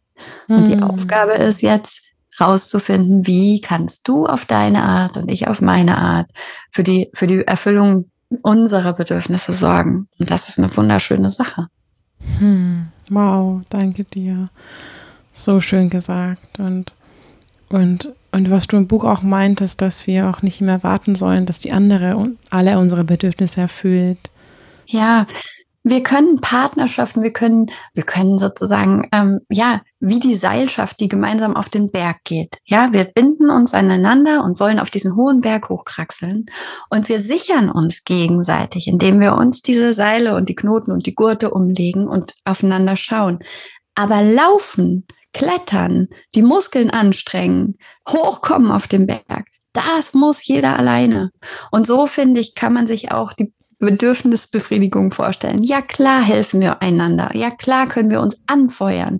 Speaker 2: Und die hm. Aufgabe ist jetzt, rauszufinden, wie kannst du auf deine Art und ich auf meine Art für die, für die Erfüllung unserer Bedürfnisse sorgen. Und das ist eine wunderschöne Sache.
Speaker 3: Hm. Wow, danke dir. So schön gesagt. Und, und, und was du im Buch auch meintest, dass wir auch nicht mehr warten sollen, dass die andere alle unsere Bedürfnisse erfüllt.
Speaker 2: Ja, wir können Partnerschaften, wir können, wir können sozusagen, ähm, ja, wie die Seilschaft, die gemeinsam auf den Berg geht. Ja, wir binden uns aneinander und wollen auf diesen hohen Berg hochkraxeln. Und wir sichern uns gegenseitig, indem wir uns diese Seile und die Knoten und die Gurte umlegen und aufeinander schauen. Aber laufen, klettern, die Muskeln anstrengen, hochkommen auf den Berg, das muss jeder alleine. Und so finde ich, kann man sich auch die Bedürfnisbefriedigung vorstellen. Ja, klar helfen wir einander. Ja, klar können wir uns anfeuern.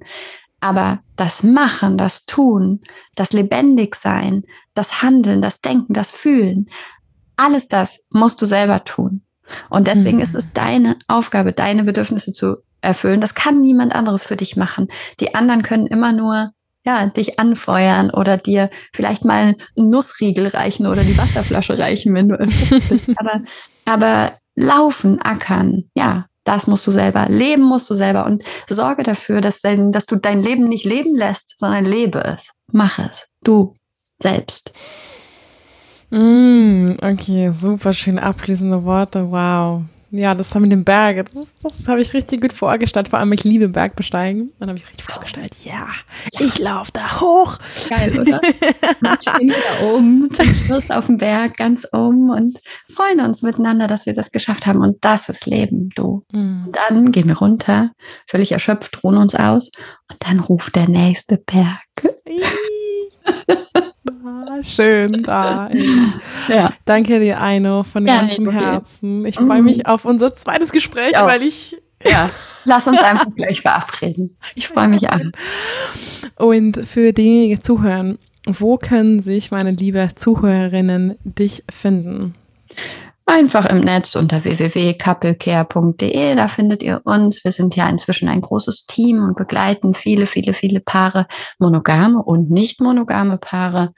Speaker 2: Aber das Machen, das Tun, das Lebendigsein, das Handeln, das Denken, das Fühlen, alles das musst du selber tun. Und deswegen mhm. ist es deine Aufgabe, deine Bedürfnisse zu erfüllen. Das kann niemand anderes für dich machen. Die anderen können immer nur ja, dich anfeuern oder dir vielleicht mal einen Nussriegel reichen oder die Wasserflasche reichen, wenn du bist. Aber, aber laufen, ackern, ja, das musst du selber. Leben musst du selber und sorge dafür, dass, dein, dass du dein Leben nicht leben lässt, sondern lebe es. Mach es. Du selbst.
Speaker 3: Mm, okay, super schöne abschließende Worte. Wow. Ja, das haben mit dem Berg, das, das habe ich richtig gut vorgestellt. Vor allem, ich liebe Bergbesteigen. Dann habe ich richtig vorgestellt, ja, ich laufe da hoch.
Speaker 2: Geil, oder? Dann stehen wir da oben, zum Schluss auf dem Berg, ganz oben und freuen uns miteinander, dass wir das geschafft haben. Und das ist Leben, du. Mhm. Und dann gehen wir runter, völlig erschöpft, ruhen uns aus und dann ruft der nächste Berg.
Speaker 3: Schön da. Ja. Danke dir, Aino, von ja, ganzem okay. Herzen. Ich freue mich mhm. auf unser zweites Gespräch, ja. weil ich.
Speaker 2: Ja, lass uns einfach gleich verabreden. Ich freue mich an.
Speaker 3: Und für diejenigen, die zuhören, wo können sich meine liebe Zuhörerinnen dich finden?
Speaker 2: Einfach im Netz unter www.couplecare.de, da findet ihr uns. Wir sind ja inzwischen ein großes Team und begleiten viele, viele, viele Paare, monogame und nicht monogame Paare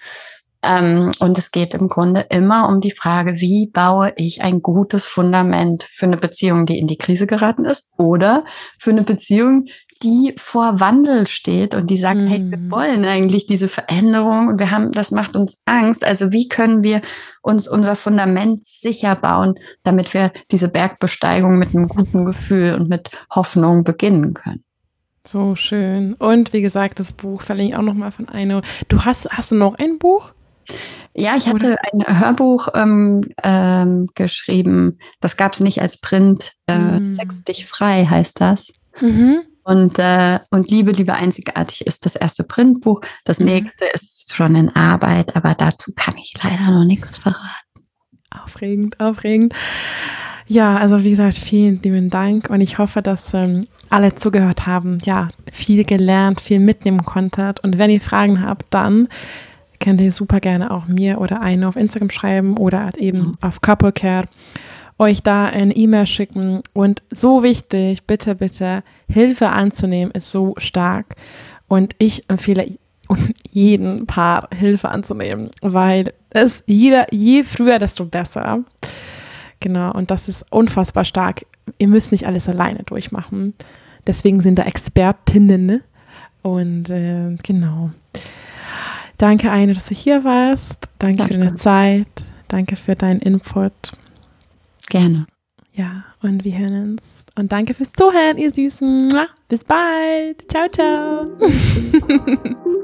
Speaker 2: ähm, und es geht im Grunde immer um die Frage, wie baue ich ein gutes Fundament für eine Beziehung, die in die Krise geraten ist oder für eine Beziehung, die vor Wandel steht und die sagt, mhm. hey, wir mhm. wollen eigentlich diese Veränderung und wir haben, das macht uns Angst. Also wie können wir uns unser Fundament sicher bauen, damit wir diese Bergbesteigung mit einem guten Gefühl und mit Hoffnung beginnen können?
Speaker 3: So schön. Und wie gesagt, das Buch verlinke ich auch nochmal von Eino. Du hast, hast du noch ein Buch?
Speaker 2: Ja, ich hatte ein Hörbuch ähm, ähm, geschrieben. Das gab es nicht als Print. Äh, mhm. Sex dich frei heißt das. Mhm. Und, äh, und Liebe, Liebe einzigartig ist das erste Printbuch. Das mhm. nächste ist schon in Arbeit, aber dazu kann ich leider noch nichts verraten.
Speaker 3: Aufregend, aufregend. Ja, also wie gesagt, vielen lieben Dank und ich hoffe, dass ähm, alle zugehört haben, ja, viel gelernt, viel mitnehmen konntet. Und wenn ihr Fragen habt, dann könnt ihr super gerne auch mir oder einen auf Instagram schreiben oder halt eben mhm. auf Couple Care euch da eine E-Mail schicken. Und so wichtig, bitte, bitte, Hilfe anzunehmen ist so stark. Und ich empfehle jeden Paar Hilfe anzunehmen, weil es jeder, je früher, desto besser. Genau, und das ist unfassbar stark. Ihr müsst nicht alles alleine durchmachen. Deswegen sind da Expertinnen. Und äh, genau. Danke, Eine, dass du hier warst. Danke, Danke. für deine Zeit. Danke für deinen Input.
Speaker 2: Gerne.
Speaker 3: Ja, und wir hören uns. Und danke fürs Zuhören, ihr Süßen. Bis bald. Ciao, ciao.